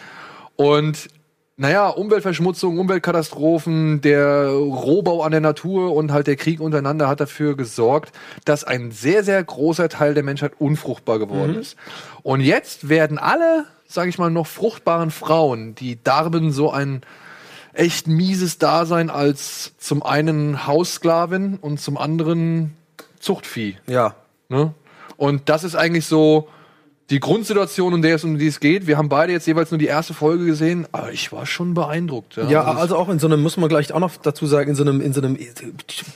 Und naja, Umweltverschmutzung, Umweltkatastrophen, der Rohbau an der Natur und halt der Krieg untereinander hat dafür gesorgt, dass ein sehr, sehr großer Teil der Menschheit unfruchtbar geworden ist. Und jetzt werden alle, sage ich mal, noch fruchtbaren Frauen, die darben so ein echt mieses Dasein als zum einen Haussklavin und zum anderen Zuchtvieh. Ja. Ne? Und das ist eigentlich so die Grundsituation, um der es um die es geht. Wir haben beide jetzt jeweils nur die erste Folge gesehen, aber ich war schon beeindruckt. Ja, Ja, Also also auch in so einem, muss man gleich auch noch dazu sagen, in so einem, in so einem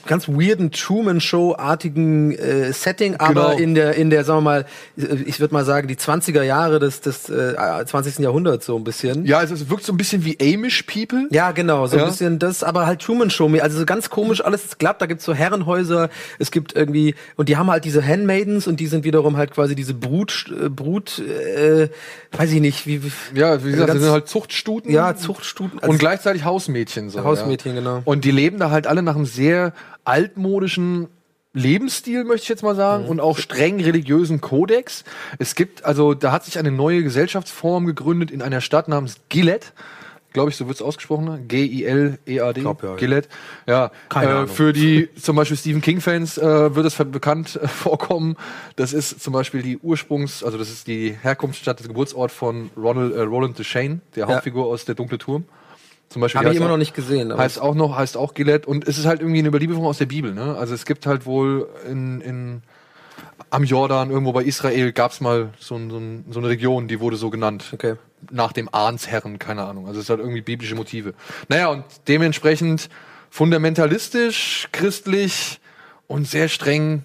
ganz weirden Truman-Show-artigen äh, Setting, aber Genau. in der, in der, sagen wir mal, ich würde mal sagen, die 20er Jahre des, des äh, 20. Jahrhunderts so ein bisschen. ja, also es wirkt so ein bisschen wie Amish People. Ja, genau, so Ja. ein bisschen das, aber halt Truman Show mir. Also so ganz komisch, alles ist glatt, da gibt's so Herrenhäuser, es gibt irgendwie, und die haben halt diese Handmaidens und die sind wiederum halt quasi diese Brut, äh, Brut, äh, weiß ich nicht, wie, wie Ja, wie gesagt, ganz- das sind halt Zuchtstuten. ja, Zuchtstuten. also und gleichzeitig Hausmädchen. So, Hausmädchen, ja. genau. Und die leben da halt alle nach einem sehr altmodischen Lebensstil, möchte ich jetzt mal sagen, Mhm. und auch streng religiösen Kodex. Es gibt, also da hat sich eine neue Gesellschaftsform gegründet in einer Stadt namens Gilead. Glaube ich, so wird's ausgesprochen. ne? G-I-L-E-A-D. Ja, ja. Gilead. Ja. Keine äh. Für die zum Beispiel Stephen King-Fans äh, wird es bekannt äh, vorkommen. Das ist zum Beispiel die Ursprungs-, also das ist die Herkunftsstadt, der Geburtsort von Ronald, äh, Roland Deschain, der Ja. Hauptfigur aus Der dunkle Turm. Zum Beispiel. Habe ich immer auch- noch nicht gesehen. Heißt auch noch, heißt auch Gilead. Und es ist halt irgendwie eine Überlieferung aus der Bibel, ne? Also es gibt halt wohl in, in am Jordan, irgendwo bei Israel, gab's mal so, so, so eine Region, die wurde so genannt. Okay. Nach dem Ahnsherren, keine Ahnung. Also es hat irgendwie biblische Motive. Naja, und dementsprechend fundamentalistisch, christlich und sehr streng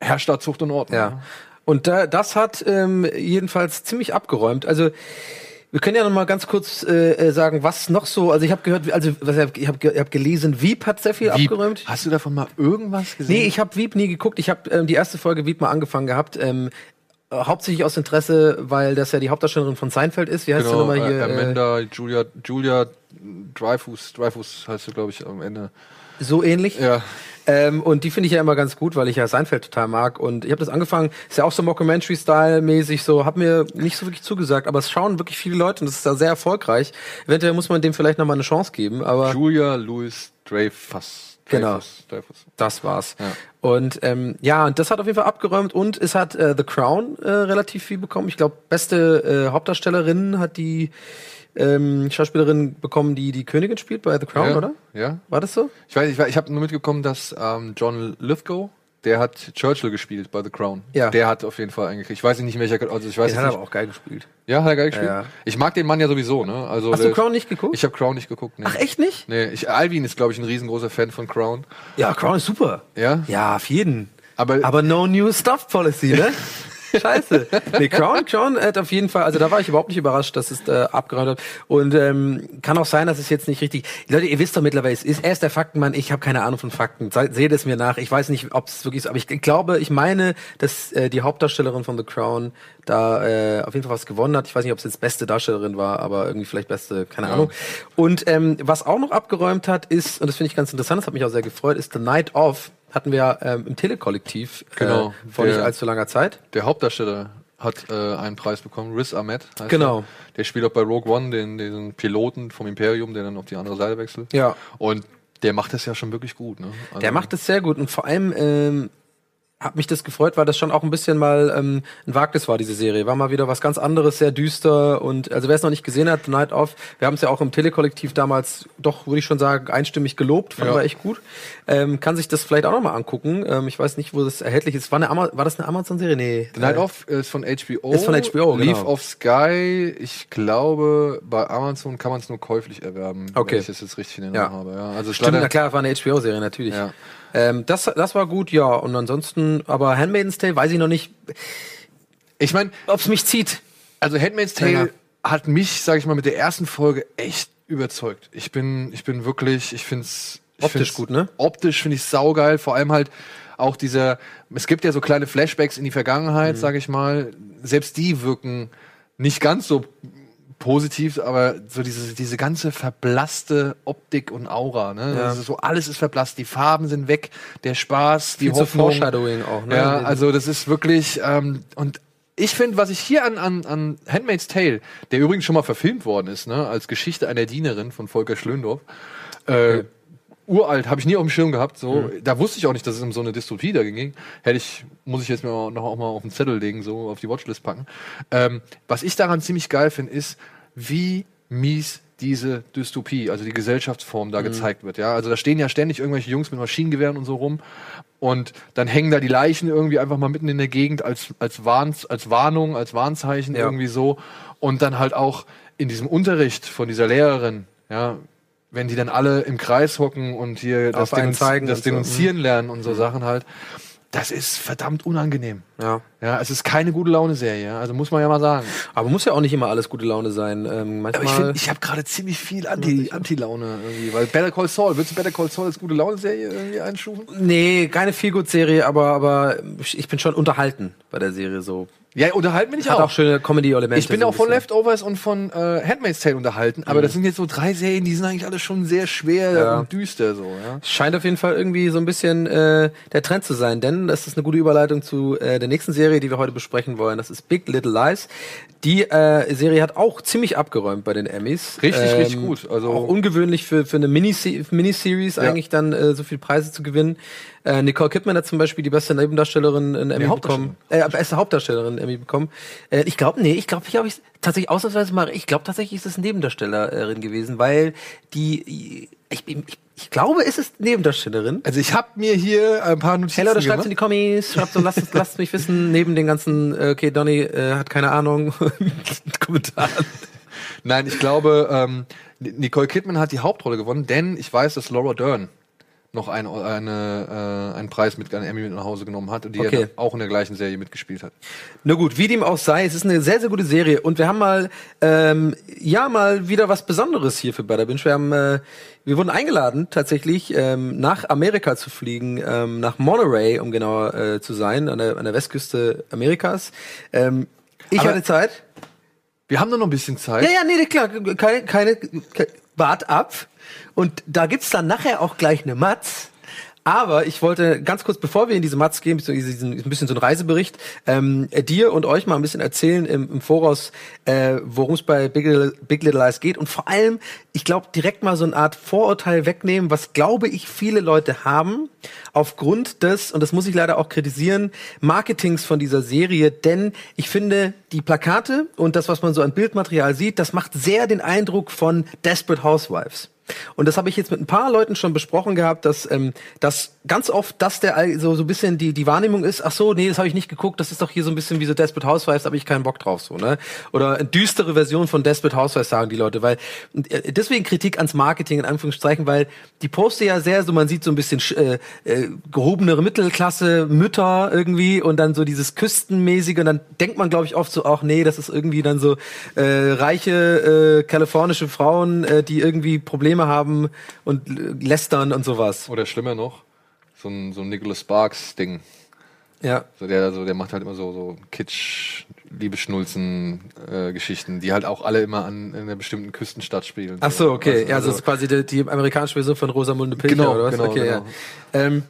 herrscht da Zucht und Ordnung. Ja. Und da, das hat ähm, jedenfalls ziemlich abgeräumt. Also wir können ja noch mal ganz kurz äh, äh, sagen, was noch so. Also ich habe gehört, also was, ich habe ich hab gelesen, Wieb hat sehr viel Wieb, abgeräumt. Hast du davon mal irgendwas gesehen? Nee, ich habe Wieb nie geguckt. Ich habe ähm, die erste Folge Wieb mal angefangen gehabt. Ähm, äh, hauptsächlich aus Interesse, weil das ja die Hauptdarstellerin von Seinfeld ist. Wie heißt sie Genau, nochmal hier? äh, Äh, Amanda, Julia, Julia Dreyfus, Dreyfus heißt sie, glaube ich, am Ende. so ähnlich. Ja. Ähm, und die finde ich ja immer ganz gut, weil ich ja Seinfeld total mag. Und ich habe das angefangen, ist ja auch so Mockumentary-Style-mäßig, so, hat mir nicht so wirklich zugesagt, aber es schauen wirklich viele Leute und das ist da sehr erfolgreich. Eventuell muss man dem vielleicht nochmal eine Chance geben, aber Julia Louis Dreyfus. Genau. Dreyfus, das war's. Ja. Und ähm, ja, und das hat auf jeden Fall abgeräumt und es hat äh, The Crown äh, relativ viel bekommen. Ich glaube, beste äh, Hauptdarstellerin hat die ähm, Schauspielerin bekommen, die die Königin spielt bei The Crown, ja, oder? Ja. War das so? Ich weiß, ich, ich habe nur mitbekommen, dass ähm, John Lithgow, der hat Churchill gespielt bei The Crown. Ja. Der hat auf jeden Fall eingekriegt. Ich weiß nicht, welcher, also ich weiß Den jetzt hat nicht. aber auch geil gespielt. Ja, hat er geil gespielt? Ja. Ich mag den Mann ja sowieso, ne? Also Hast du der- Crown nicht geguckt? Ich habe Crown nicht geguckt, ne. Ach, echt nicht? Nee, ich, Alvin ist, glaube ich, ein riesengroßer Fan von Crown. Ja, Crown ist super. Ja? Ja, auf jeden. Aber- aber no new stuff policy, ne? Scheiße. Nee, Crown, Crown hat auf jeden Fall, also da war ich überhaupt nicht überrascht, dass es äh, abgeräumt hat. Und ähm, kann auch sein, dass es jetzt nicht richtig. Leute, ihr wisst doch mittlerweile, es ist er ist der Faktenmann, ich habe keine Ahnung von Fakten. Se- Seht es mir nach. Ich weiß nicht, ob es wirklich ist, aber ich glaube, ich meine, dass äh, die Hauptdarstellerin von The Crown da äh, auf jeden Fall was gewonnen hat. Ich weiß nicht, ob es jetzt beste Darstellerin war, aber irgendwie vielleicht beste, keine Ahnung. Und ähm, was auch noch abgeräumt hat, ist, und das finde ich ganz interessant, das hat mich auch sehr gefreut, ist The Night Of. Hatten wir ähm, im Telekollektiv Genau, äh, vor nicht der- allzu langer Zeit. Der Hauptdarsteller hat äh, einen Preis bekommen, Riz Ahmed. Heißt Genau. Der. der spielt auch bei Rogue One den, den Piloten vom Imperium, der dann auf die andere Seite wechselt. Ja. Und der macht das ja schon wirklich gut. Ne? Also, Der macht es sehr gut und vor allem, ähm, hat mich das gefreut, weil das schon auch ein bisschen mal ähm, ein Wagnis war, diese Serie. War mal wieder was ganz anderes, sehr düster und also wer es noch nicht gesehen hat, The Night Of, wir haben es ja auch im Telekollektiv damals doch, würde ich schon sagen, einstimmig gelobt, fand Ja. wir echt gut. Ähm, kann sich das vielleicht auch noch mal angucken. Ähm, ich weiß nicht, wo das erhältlich ist. War, eine Ama war das eine Amazon-Serie? Nee. The Night äh, Off ist von HBO. Ist von HBO, Leaf genau. of Sky. Ich glaube, bei Amazon kann man es nur käuflich erwerben, Okay. wenn ich das jetzt richtig in Ja. Erinnerung habe. Ja, also Stimmt, na klar, war eine HBO-Serie, natürlich. Ja. Ähm, das, das war gut, ja. Und ansonsten, aber Handmaid's Tale weiß ich noch nicht, Ich meine, ob es mich zieht. also Handmaid's Tale Ja. hat mich, sage ich mal, mit der ersten Folge echt überzeugt. Ich bin, ich bin wirklich, ich finde es Optisch gut, ne? Optisch finde ich saugeil. Vor allem halt auch dieser, es gibt ja so kleine Flashbacks in die Mhm. Vergangenheit, sage ich mal. Selbst die wirken nicht ganz so positiv, aber so diese, diese ganze verblasste Optik und Aura, ne? Ja. Also so alles ist verblasst, die Farben sind weg, der Spaß, die Viel zu Hoffnung. Foreshadowing auch, ne? Ja, also das ist wirklich ähm, und ich finde, was ich hier an, an, an Handmaid's Tale, der übrigens schon mal verfilmt worden ist, ne, als Geschichte einer Dienerin von Volker Schlöndorff, äh, uralt, habe ich nie auf dem Schirm gehabt. So, da wusste ich auch nicht, dass es um so eine Dystopie da ging. Hätte ich, muss ich jetzt mir auch noch auch mal auf den Zettel legen, so auf die Watchlist packen. Ähm, was ich daran ziemlich geil finde, ist, wie mies diese Dystopie, also die Gesellschaftsform da gezeigt wird. Ja, also da stehen ja ständig irgendwelche Jungs mit Maschinengewehren und so rum und dann hängen da die Leichen irgendwie einfach mal mitten in der Gegend als als Warns, als Warnung, als Warnzeichen Ja. irgendwie so und dann halt auch in diesem Unterricht von dieser Lehrerin, ja, wenn die dann alle im Kreis hocken und hier das, zeigen das so, mhm. Denunzieren lernen und so Sachen halt, das ist verdammt unangenehm. ja. Ja, es ist keine gute Laune-Serie, also muss man ja mal sagen. Aber muss ja auch nicht immer alles gute Laune sein. Ähm, manchmal. Aber ich finde, ich habe gerade ziemlich viel Anti- Anti-Laune irgendwie, weil Better Call Saul, würdest du Better Call Saul als gute Laune-Serie irgendwie einstufen? nee, keine Feelgood-Serie, aber, aber ich bin schon unterhalten bei der Serie so. Ja, unterhalten bin ich Hat auch. auch schöne Comedy-Elemente. Ich bin so auch von. Leftovers und von äh, Handmaid's Tale unterhalten, aber das sind jetzt so drei Serien, die sind eigentlich alle schon sehr schwer Ja. und düster so, ja. Scheint auf jeden Fall irgendwie so ein bisschen äh, der Trend zu sein, denn das ist eine gute Überleitung zu äh, der nächsten Serie, die wir heute besprechen wollen. Das ist Big Little Lies. Die äh, Serie hat auch ziemlich abgeräumt bei den Emmys. Ähm, Richtig, richtig gut. Also- auch ungewöhnlich für, für eine Minise- Miniseries eigentlich dann äh, so viele Preise zu gewinnen. Äh, Nicole Kidman hat zum Beispiel die beste Nebendarstellerin in Emmy bekommen. Äh, beste Hauptdarstellerin Emmy bekommen. Äh, ich glaube, nee, ich glaube, ich habe ich tatsächlich ausnahmsweise mal, ich glaube tatsächlich ist es eine Nebendarstellerin gewesen, weil die, ich, ich, ich glaube, es ist Nebendarstellerin. Also ich habe mir hier ein paar Notizen Hey Leute, schreibt in die Kommis, schreibt so, lasst, lasst mich wissen, neben den ganzen, äh, okay, Donny äh, hat keine Ahnung, Kommentaren. Nein, ich glaube, ähm, Nicole Kidman hat die Hauptrolle gewonnen, denn ich weiß, dass Laura Dern noch ein, eine, äh, einen Preis mit einer Emmy mit nach Hause genommen hat und die Okay. ja auch in der gleichen Serie mitgespielt hat. Na gut, wie dem auch sei, es ist eine sehr, sehr gute Serie und wir haben mal, ähm, ja, mal wieder was Besonderes hier für Better Binge. Wir haben, äh, wir wurden eingeladen, tatsächlich, ähm, nach Amerika zu fliegen, ähm, nach Monterey, um genauer äh, zu sein, an der, an der Westküste Amerikas. Ähm, ich Aber- hatte Zeit. Wir haben nur noch ein bisschen Zeit. Ja, ja, nee, nee, klar, keine, keine, keine wart ab. Und da gibt's dann nachher auch gleich eine Matz. Aber ich wollte ganz kurz, bevor wir in diese Matz gehen, diesen, ein bisschen so ein Reisebericht, ähm, äh, dir und euch mal ein bisschen erzählen im, im Voraus, äh, worum es bei Big Little, Big Little Lies geht. Und vor allem, ich glaube, direkt mal so eine Art Vorurteil wegnehmen, was, glaube ich, viele Leute haben, aufgrund des, und das muss ich leider auch kritisieren, Marketings von dieser Serie. Denn ich finde, die Plakate und das, was man so an Bildmaterial sieht, das macht sehr den Eindruck von Desperate Housewives. Und das habe ich jetzt mit ein paar Leuten schon besprochen gehabt, dass ähm, dass ganz oft das der so so ein bisschen die die Wahrnehmung ist. Ach so, nee, das habe ich nicht geguckt. Das ist doch hier so ein bisschen wie so Desperate Housewives, habe ich keinen Bock drauf so, ne? Oder eine düstere Version von Desperate Housewives sagen die Leute, weil äh, deswegen Kritik ans Marketing in Anführungszeichen, weil die Poste ja sehr so man sieht so ein bisschen sch- äh, äh, gehobenere Mittelklasse Mütter irgendwie und dann so dieses küstenmäßige und dann denkt man glaube ich oft so auch nee, das ist irgendwie dann so äh, reiche äh, kalifornische Frauen, äh, die irgendwie Probleme haben und lästern und sowas. Oder schlimmer noch, so ein, so ein Nicholas Sparks Ding. Ja. So der, so, der macht halt immer so, so Kitsch, Liebeschnulzen, äh, Geschichten, die halt auch alle immer an in einer bestimmten Küstenstadt spielen. Ach so, okay. Also- ja, also das ist quasi die, die amerikanische Version von Rosamunde Pilcher Genau, oder was? genau, okay, genau. Ja. Ähm,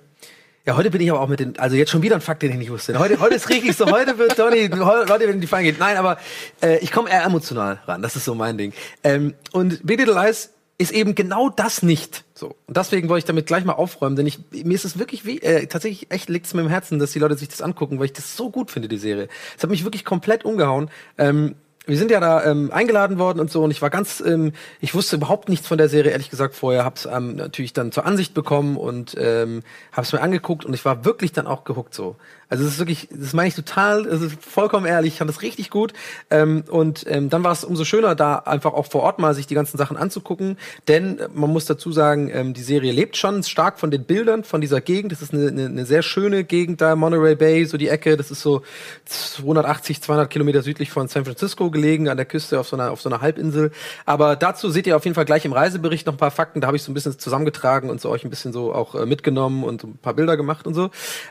ja, heute bin ich aber auch mit den, also jetzt schon wieder ein Fakt, den ich nicht wusste. Heute, heute ist richtig so, heute wird Donny, heute werden die Fallen gehen. Nein, aber äh, ich komme eher emotional ran. Das ist so mein Ding. Ähm, und Big Little Lies ist eben genau das nicht. So. Und deswegen wollte ich damit gleich mal aufräumen, denn ich, mir ist es wirklich wie, äh, tatsächlich echt liegt es mir im Herzen, dass die Leute sich das angucken, weil ich das so gut finde, die Serie. Es hat mich wirklich komplett umgehauen. Ähm, wir sind ja da ähm, eingeladen worden und so und ich war ganz, ähm, ich wusste überhaupt nichts von der Serie, ehrlich gesagt, vorher, hab's ähm, natürlich dann zur Ansicht bekommen und ähm, hab's mir angeguckt und ich war wirklich dann auch gehuckt so. Also es ist wirklich, das meine ich total, es ist vollkommen ehrlich, ich fand das richtig gut. Ähm, und ähm, dann war es umso schöner, da einfach auch vor Ort mal sich die ganzen Sachen anzugucken. Denn äh, man muss dazu sagen, ähm, die Serie lebt schon stark von den Bildern, von dieser Gegend. Das ist eine, eine, eine sehr schöne Gegend da, Monterey Bay, so die Ecke. Das ist so 280, 200 Kilometer südlich von San Francisco gelegen, an der Küste auf so einer, auf so einer Halbinsel. Aber dazu seht ihr auf jeden Fall gleich im Reisebericht noch ein paar Fakten. Da habe ich so ein bisschen zusammengetragen und so euch ein bisschen so auch äh, mitgenommen und so ein paar Bilder gemacht und so.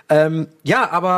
Ähm, ja, aber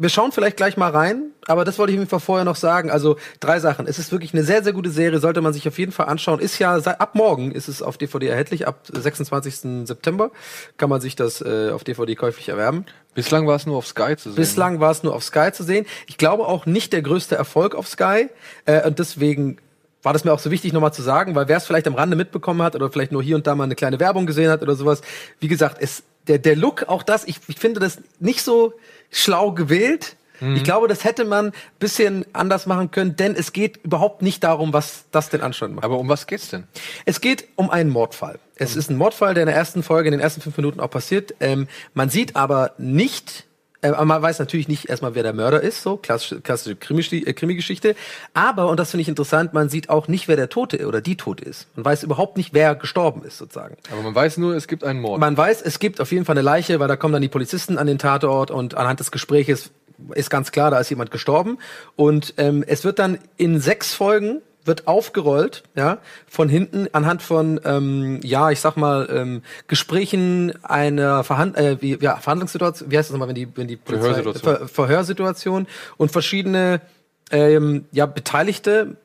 wir schauen vielleicht gleich mal rein, aber das wollte ich mir vorher noch sagen. Also drei Sachen. Es ist wirklich eine sehr, sehr gute Serie, sollte man sich auf jeden Fall anschauen. Ist ja seit, ab morgen ist es auf DVD erhältlich, ab 26. September kann man sich das äh, auf DVD käuflich erwerben. Bislang war es nur auf Sky zu sehen. Bislang war es nur auf Sky zu sehen. Ich glaube auch nicht der größte Erfolg auf Sky äh, und deswegen war das mir auch so wichtig nochmal zu sagen, weil wer es vielleicht am Rande mitbekommen hat oder vielleicht nur hier und da mal eine kleine Werbung gesehen hat oder sowas, wie gesagt, es der der Look, auch das, ich, ich finde das nicht so schlau gewählt. Mhm. Ich glaube, das hätte man bisschen anders machen können, denn es geht überhaupt nicht darum, was das den Anschein macht. Aber um was geht's denn? Es geht um einen Mordfall. Es mhm. ist ein Mordfall, der in der ersten Folge, in den ersten fünf Minuten auch passiert. Ähm, man sieht aber nicht, äh, man weiß natürlich nicht erstmal, wer der Mörder ist, so klassische, klassische äh, Krimi-Geschichte. Aber, und das finde ich interessant, man sieht auch nicht, wer der Tote oder die Tote ist. Man weiß überhaupt nicht, wer gestorben ist, sozusagen. Aber man weiß nur, es gibt einen Mord. Man weiß, es gibt auf jeden Fall eine Leiche, weil da kommen dann die Polizisten an den Tatort und anhand des Gespräches ist ganz klar, da ist jemand gestorben. Und ähm, es wird dann in sechs Folgen wird aufgerollt, ja, von hinten anhand von, ähm, ja, ich sag mal, ähm, Gesprächen einer Verhand äh, wie, ja, Verhandlungssituation, wie heißt das nochmal, wenn die, wenn die Polizei, Verhörsituation. Ver Verhörsituation und verschiedene ähm, ja, Beteiligte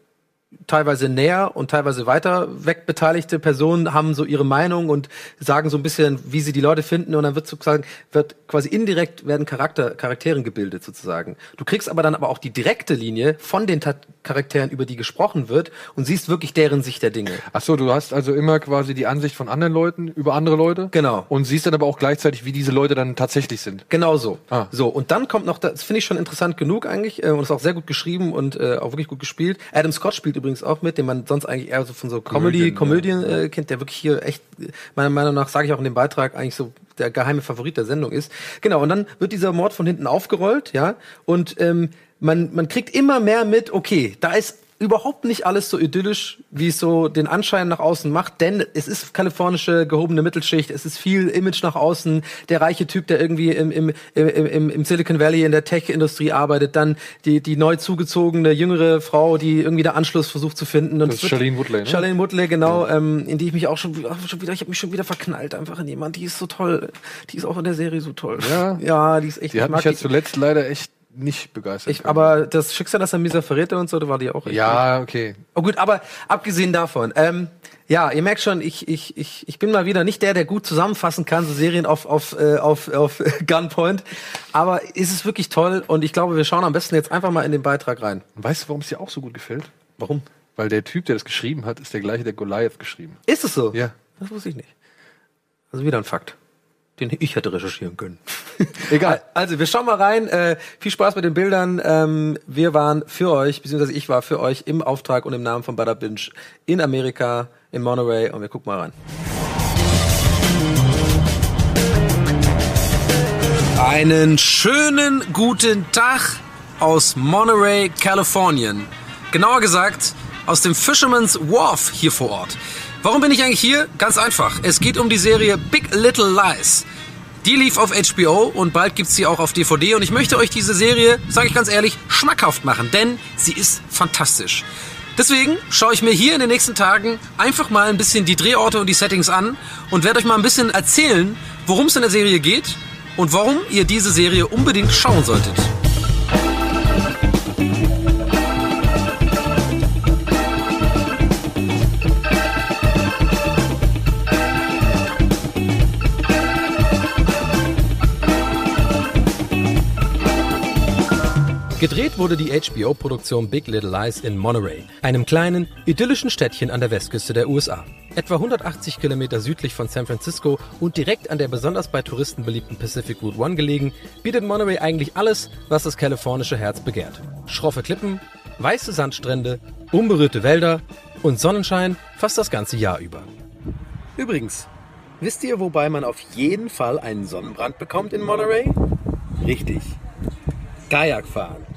teilweise näher und teilweise weiter weg beteiligte Personen haben so ihre Meinung und sagen so ein bisschen, wie sie die Leute finden und dann wird sozusagen wird quasi indirekt werden Charakter Charakteren gebildet sozusagen. Du kriegst aber dann aber auch die direkte Linie von den Ta Charakteren, über die gesprochen wird und siehst wirklich deren Sicht der Dinge. Ach so, du hast also immer quasi die Ansicht von anderen Leuten über andere Leute. Genau. Und siehst dann aber auch gleichzeitig, wie diese Leute dann tatsächlich sind. Genau so. Ah. So und dann kommt noch, das finde ich schon interessant genug eigentlich äh, und ist auch sehr gut geschrieben und äh, auch wirklich gut gespielt. Adam Scott spielt übrigens auch mit, den man sonst eigentlich eher so von so Comedy, Komödien, Komödien äh, kennt, der wirklich hier echt, meiner Meinung nach, sage ich auch in dem Beitrag, eigentlich so der geheime Favorit der Sendung ist. Genau, und dann wird dieser Mord von hinten aufgerollt, ja, und ähm, man, man kriegt immer mehr mit, okay, da ist überhaupt nicht alles so idyllisch, wie es so den Anschein nach außen macht, denn es ist kalifornische gehobene Mittelschicht, es ist viel Image nach außen, der reiche Typ, der irgendwie im, im, im, im Silicon Valley in der Tech-Industrie arbeitet, dann die, die neu zugezogene jüngere Frau, die irgendwie der Anschluss versucht zu finden. Und das ist Charlene Woodley, ne? Charlene Woodley, genau, ja. ähm, in die ich mich auch schon, schon wieder, ich habe mich schon wieder verknallt einfach in jemand, die ist so toll, die ist auch in der Serie so toll. Ja, ja die ist echt. Die hat mich ja zuletzt leider echt nicht begeistert. Ich, aber das Schicksal, das er Misa verräte und so, da war die auch echt Ja, okay. Oh gut, aber abgesehen davon, ähm, ja, ihr merkt schon, ich, ich, ich, ich bin mal wieder nicht der, der gut zusammenfassen kann, so Serien auf, auf, äh, auf, auf Gunpoint. Aber ist es wirklich toll und ich glaube, wir schauen am besten jetzt einfach mal in den Beitrag rein. Und weißt du, warum es dir auch so gut gefällt? Warum? Weil der Typ, der das geschrieben hat, ist der gleiche, der Goliath geschrieben. Ist es so? Ja. Das wusste ich nicht. Also wieder ein Fakt den ich hätte recherchieren können. Egal. Also, wir schauen mal rein. Äh, viel Spaß mit den Bildern. Ähm, wir waren für euch, beziehungsweise ich war für euch im Auftrag und im Namen von Butter Binge in Amerika, in Monterey und wir gucken mal rein. Einen schönen guten Tag aus Monterey, Kalifornien. Genauer gesagt, aus dem Fisherman's Wharf hier vor Ort. Warum bin ich eigentlich hier? Ganz einfach. Es geht um die Serie Big Little Lies. Die lief auf HBO und bald gibt's sie auch auf DVD und ich möchte euch diese Serie, sage ich ganz ehrlich, schmackhaft machen, denn sie ist fantastisch. Deswegen schaue ich mir hier in den nächsten Tagen einfach mal ein bisschen die Drehorte und die Settings an und werde euch mal ein bisschen erzählen, worum es in der Serie geht und warum ihr diese Serie unbedingt schauen solltet. Gedreht wurde die HBO-Produktion Big Little Lies in Monterey, einem kleinen, idyllischen Städtchen an der Westküste der USA. Etwa 180 Kilometer südlich von San Francisco und direkt an der besonders bei Touristen beliebten Pacific Route One gelegen, bietet Monterey eigentlich alles, was das kalifornische Herz begehrt. Schroffe Klippen, weiße Sandstrände, unberührte Wälder und Sonnenschein fast das ganze Jahr über. Übrigens, wisst ihr, wobei man auf jeden Fall einen Sonnenbrand bekommt in Monterey? Richtig. Kajak fahren.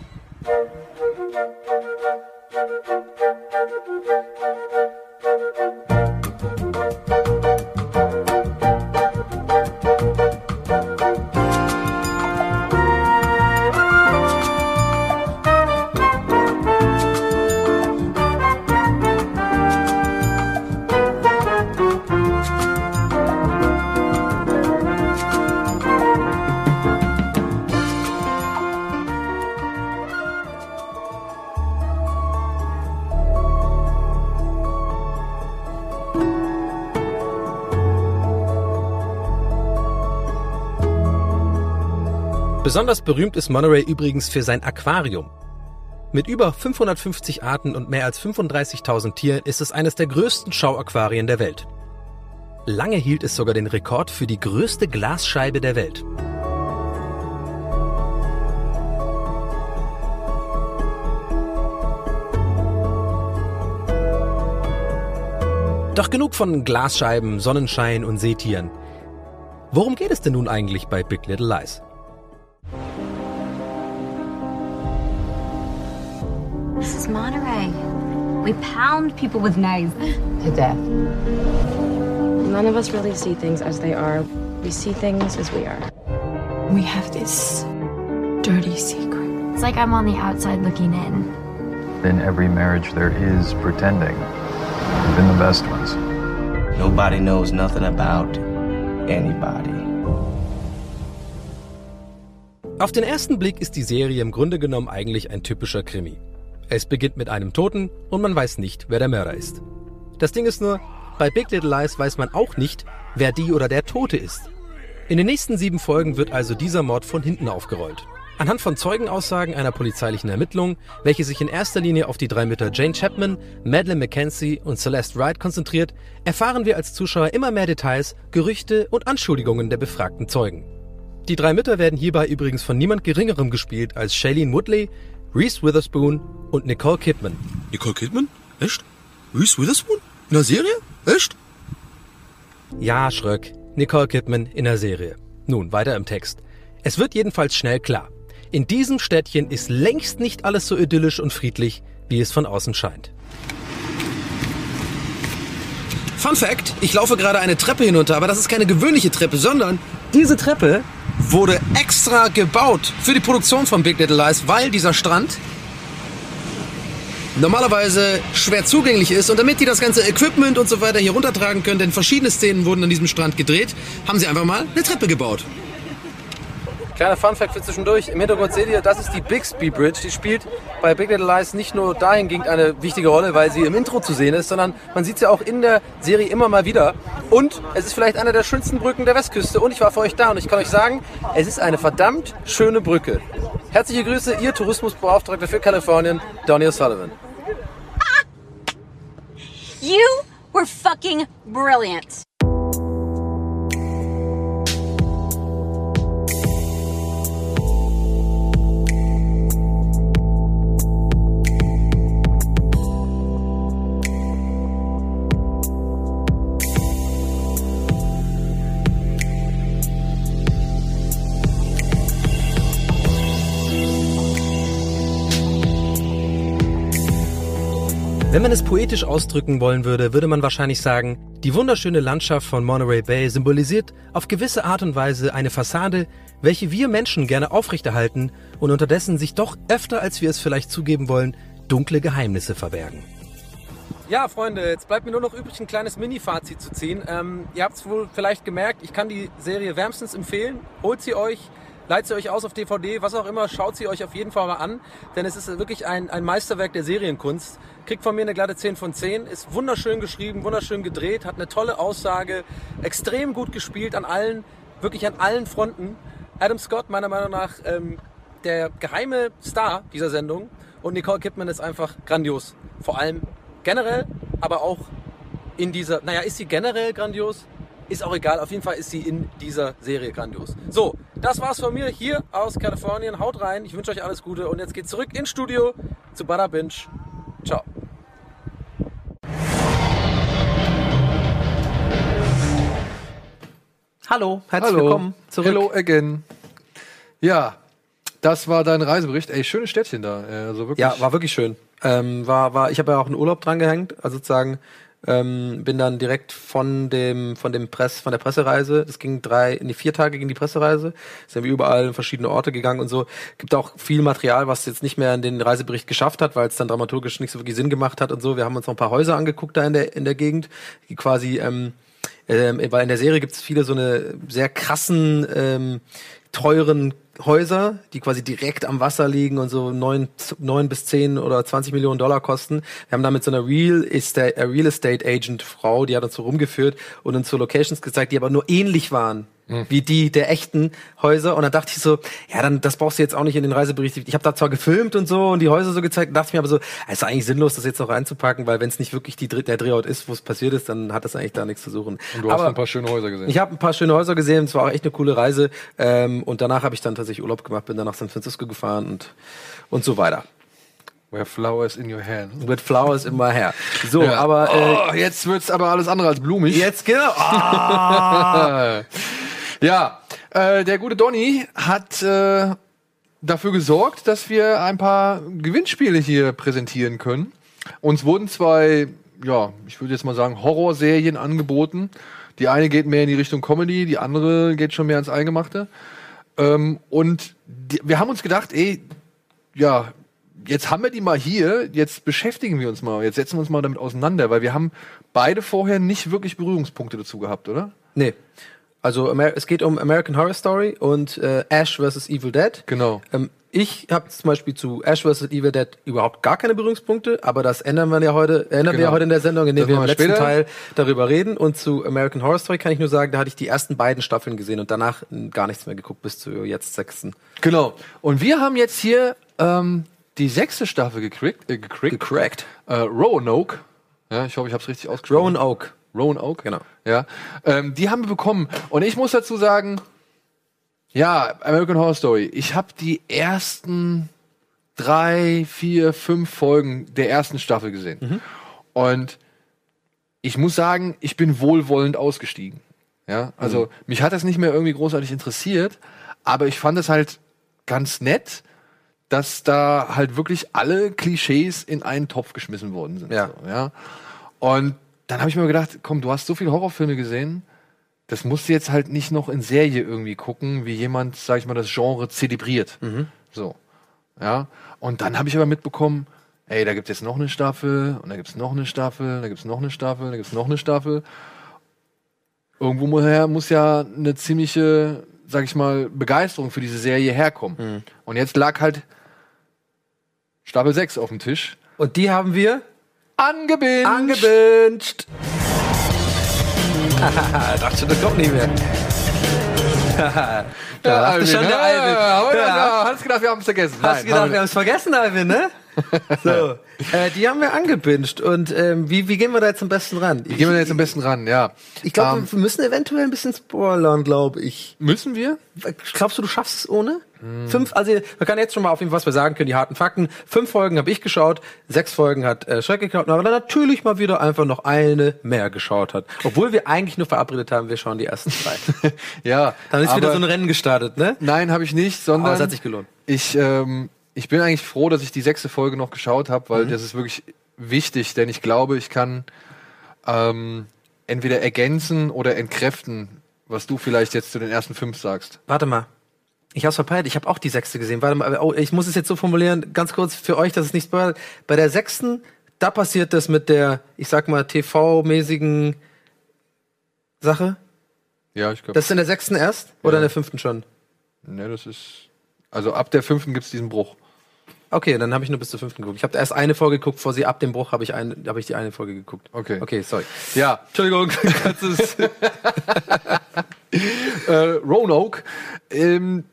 Besonders berühmt ist Monterey übrigens für sein Aquarium. Mit über 550 Arten und mehr als 35.000 Tieren ist es eines der größten Schauaquarien der Welt. Lange hielt es sogar den Rekord für die größte Glasscheibe der Welt. Doch genug von Glasscheiben, Sonnenschein und Seetieren. Worum geht es denn nun eigentlich bei Big Little Lies? This is Monterey. We pound people with knives. to death. None of us really see things as they are. We see things as we are. We have this dirty secret. It's like I'm on the outside looking in. In every marriage, there is pretending, even the best ones. Nobody knows nothing about anybody. Auf den ersten Blick ist die Serie im Grunde genommen eigentlich ein typischer Krimi. Es beginnt mit einem Toten und man weiß nicht, wer der Mörder ist. Das Ding ist nur, bei Big Little Lies weiß man auch nicht, wer die oder der Tote ist. In den nächsten sieben Folgen wird also dieser Mord von hinten aufgerollt. Anhand von Zeugenaussagen einer polizeilichen Ermittlung, welche sich in erster Linie auf die drei Mütter Jane Chapman, Madeleine McKenzie und Celeste Wright konzentriert, erfahren wir als Zuschauer immer mehr Details, Gerüchte und Anschuldigungen der befragten Zeugen. Die drei Mütter werden hierbei übrigens von niemand Geringerem gespielt als Shailene Woodley, Reese Witherspoon und Nicole Kidman. Nicole Kidman? Echt? Reese Witherspoon? In der Serie? Echt? Ja, Schröck, Nicole Kidman in der Serie. Nun, weiter im Text. Es wird jedenfalls schnell klar. In diesem Städtchen ist längst nicht alles so idyllisch und friedlich, wie es von außen scheint. Fun Fact, ich laufe gerade eine Treppe hinunter, aber das ist keine gewöhnliche Treppe, sondern diese Treppe wurde extra gebaut für die Produktion von Big Little Lies, weil dieser Strand normalerweise schwer zugänglich ist und damit die das ganze Equipment und so weiter hier runtertragen können, denn verschiedene Szenen wurden an diesem Strand gedreht, haben sie einfach mal eine Treppe gebaut. Kleiner Funfact für zwischendurch. Im Hintergrund seht ihr, das ist die Bixby Bridge. Die spielt bei Big Little Lies nicht nur dahingehend eine wichtige Rolle, weil sie im Intro zu sehen ist, sondern man sieht sie auch in der Serie immer mal wieder. Und es ist vielleicht eine der schönsten Brücken der Westküste. Und ich war für euch da und ich kann euch sagen, es ist eine verdammt schöne Brücke. Herzliche Grüße, Ihr Tourismusbeauftragter für Kalifornien, Donny O'Sullivan. You were fucking brilliant. Wenn man es poetisch ausdrücken wollen würde, würde man wahrscheinlich sagen, die wunderschöne Landschaft von Monterey Bay symbolisiert auf gewisse Art und Weise eine Fassade, welche wir Menschen gerne aufrechterhalten und unterdessen sich doch öfter, als wir es vielleicht zugeben wollen, dunkle Geheimnisse verbergen. Ja, Freunde, jetzt bleibt mir nur noch übrig, ein kleines Mini-Fazit zu ziehen. Ähm, ihr habt es wohl vielleicht gemerkt, ich kann die Serie wärmstens empfehlen. Holt sie euch, leiht sie euch aus auf DVD, was auch immer, schaut sie euch auf jeden Fall mal an, denn es ist wirklich ein, ein Meisterwerk der Serienkunst. Kriegt von mir eine glatte 10 von 10, ist wunderschön geschrieben, wunderschön gedreht, hat eine tolle Aussage, extrem gut gespielt an allen, wirklich an allen Fronten. Adam Scott, meiner Meinung nach, ähm, der geheime Star dieser Sendung und Nicole Kidman ist einfach grandios. Vor allem generell, aber auch in dieser, naja, ist sie generell grandios? Ist auch egal, auf jeden Fall ist sie in dieser Serie grandios. So, das war's von mir hier aus Kalifornien. Haut rein, ich wünsche euch alles Gute und jetzt geht's zurück ins Studio zu Bada Binge. Ciao. Hallo, herzlich Hallo. willkommen zurück. Hello again. Ja, das war dein Reisebericht. Ey, schönes Städtchen da. Äh, Also wirklich. Ja, war wirklich schön. Ähm, war, war, ich habe ja auch einen Urlaub dran gehängt, also sozusagen ähm, bin dann direkt von dem von dem Press von der Pressereise. Das ging drei, in die vier Tage ging die Pressereise. Sind wir überall in verschiedene Orte gegangen und so. Gibt auch viel Material, was jetzt nicht mehr in den Reisebericht geschafft hat, weil es dann dramaturgisch nicht so wirklich Sinn gemacht hat und so. Wir haben uns noch ein paar Häuser angeguckt da in der in der Gegend, die quasi ähm, ähm, weil in der Serie gibt es viele so eine sehr krassen, ähm, teuren Häuser, die quasi direkt am Wasser liegen und so neun, neun bis zehn oder 20 Millionen Dollar kosten. Wir haben da mit so einer Real Estate, äh, Real Estate Agent Frau, die hat uns so rumgeführt und uns so Locations gezeigt, die aber nur ähnlich waren wie die der echten Häuser. Und dann dachte ich so, ja, dann das brauchst du jetzt auch nicht in den Reisebericht. Ich habe da zwar gefilmt und so und die Häuser so gezeigt, dachte ich mir aber so, es ist eigentlich sinnlos, das jetzt noch reinzupacken, weil wenn es nicht wirklich die, der Drehort ist, wo es passiert ist, dann hat das eigentlich da nichts zu suchen. Und du hast aber ein paar schöne Häuser gesehen. ich habe ein paar schöne Häuser gesehen, es war auch echt eine coole Reise. Ähm, und danach habe ich dann tatsächlich Urlaub gemacht, bin dann nach San Francisco gefahren und, und so weiter. Where flowers in your hand. With flowers in my hair. So, Ja. aber äh, oh, jetzt wird's aber alles andere als blumig. jetzt genau. Ah. Ja, äh, der gute Donny hat äh, dafür gesorgt, dass wir ein paar Gewinnspiele hier präsentieren können. Uns wurden zwei, ja, ich würde jetzt mal sagen, Horrorserien angeboten. Die eine geht mehr in die Richtung Comedy, die andere geht schon mehr ans Eingemachte. Ähm, und die, wir haben uns gedacht, ey, ja, jetzt haben wir die mal hier, jetzt beschäftigen wir uns mal, jetzt setzen wir uns mal damit auseinander, weil wir haben beide vorher nicht wirklich Berührungspunkte dazu gehabt, oder? nee. Also es geht um American Horror Story und äh, Ash vs. Evil Dead. Genau. Ähm, ich habe zum Beispiel zu Ash vs. Evil Dead überhaupt gar keine Berührungspunkte, aber das ändern wir ja heute, ändern wir Genau. ja heute in der Sendung, in der Das wir im wir letzten später. Teil darüber reden. Und zu American Horror Story kann ich nur sagen, da hatte ich die ersten beiden Staffeln gesehen und danach äh, gar nichts mehr geguckt bis zu jetzt sechsten. Genau. Und wir haben jetzt hier ähm, die sechste Staffel gekriegt. Äh, gekriegt. Gecrackt. Äh, Roanoke. Ja, ich hoffe, ich habe es richtig ausgesprochen. Roanoke. Roanoke. Genau. Ja. Ähm, die haben wir bekommen. Und ich muss dazu sagen, ja, American Horror Story. Ich habe die ersten drei, vier, fünf Folgen der ersten Staffel gesehen. Und ich muss sagen, ich bin wohlwollend ausgestiegen. Ja, also mich hat das nicht mehr irgendwie großartig interessiert, aber ich fand es halt ganz nett, dass da halt wirklich alle Klischees in einen Topf geschmissen worden sind. Ja. So, ja. Und dann habe ich mir gedacht, komm, du hast so viele Horrorfilme gesehen, das musst du jetzt halt nicht noch in Serie irgendwie gucken, wie jemand, sag ich mal, das Genre zelebriert. So. Ja. Und dann habe ich aber mitbekommen, ey, da gibt's jetzt noch eine Staffel und da gibt's noch eine Staffel, da gibt's noch eine Staffel, da gibt's noch eine Staffel. Irgendwo muss, muss ja eine ziemliche, sag ich mal, Begeisterung für diese Serie herkommen. Und jetzt lag halt Staffel 6 auf dem Tisch. Und die haben wir Angebindet. angebinged. Dachte das kommt nicht mehr. da dachte schon der Alvin. Ja, Ja. ja. Hast gedacht, wir haben es vergessen. Hast Nein, du gedacht, wir haben es vergessen, Alvin, ne? so. Äh, die haben wir angebinged. Und ähm, wie, wie gehen wir da jetzt am besten ran? Wie gehen wir denn jetzt am besten ran? Ja. Ich glaube, Ähm, wir müssen eventuell ein bisschen spoilern, glaube ich. müssen wir? Glaubst du, du schaffst es ohne? Fünf, also man kann jetzt schon mal auf jeden Fall was wir sagen können, die harten Fakten. Fünf Folgen habe ich geschaut, sechs Folgen hat äh, Schreck geschaut, aber dann natürlich mal wieder einfach noch eine mehr geschaut hat. Obwohl wir eigentlich nur verabredet haben, wir schauen die ersten drei. Ja. Dann ist wieder so ein Rennen gestartet, ne? Nein, habe ich nicht, sondern Aber es hat sich gelohnt. Ich, ähm, ich bin eigentlich froh, dass ich die sechste Folge noch geschaut habe, weil Mhm. das ist wirklich wichtig, denn ich glaube, ich kann ähm, entweder ergänzen oder entkräften, was du vielleicht jetzt zu den ersten fünf sagst. Warte mal. Ich hab's verpeilt, ich habe auch die sechste gesehen. Warte mal, oh, ich muss es jetzt so formulieren, ganz kurz für euch, dass es nicht. Bei der sechsten, da passiert das mit der, ich sag mal, TV-mäßigen Sache. Ja, ich glaube. Das ist in der sechsten erst oder Ja. in der fünften schon? Ne, das ist. Also ab der fünften gibt's diesen Bruch. Okay, dann habe ich nur bis zur fünften geguckt. Ich habe erst eine Folge geguckt, vor sie ab dem Bruch habe ich, ein, hab ich die eine Folge geguckt. Okay. Okay, sorry. Ja. Entschuldigung. äh, Roanoke. Ähm,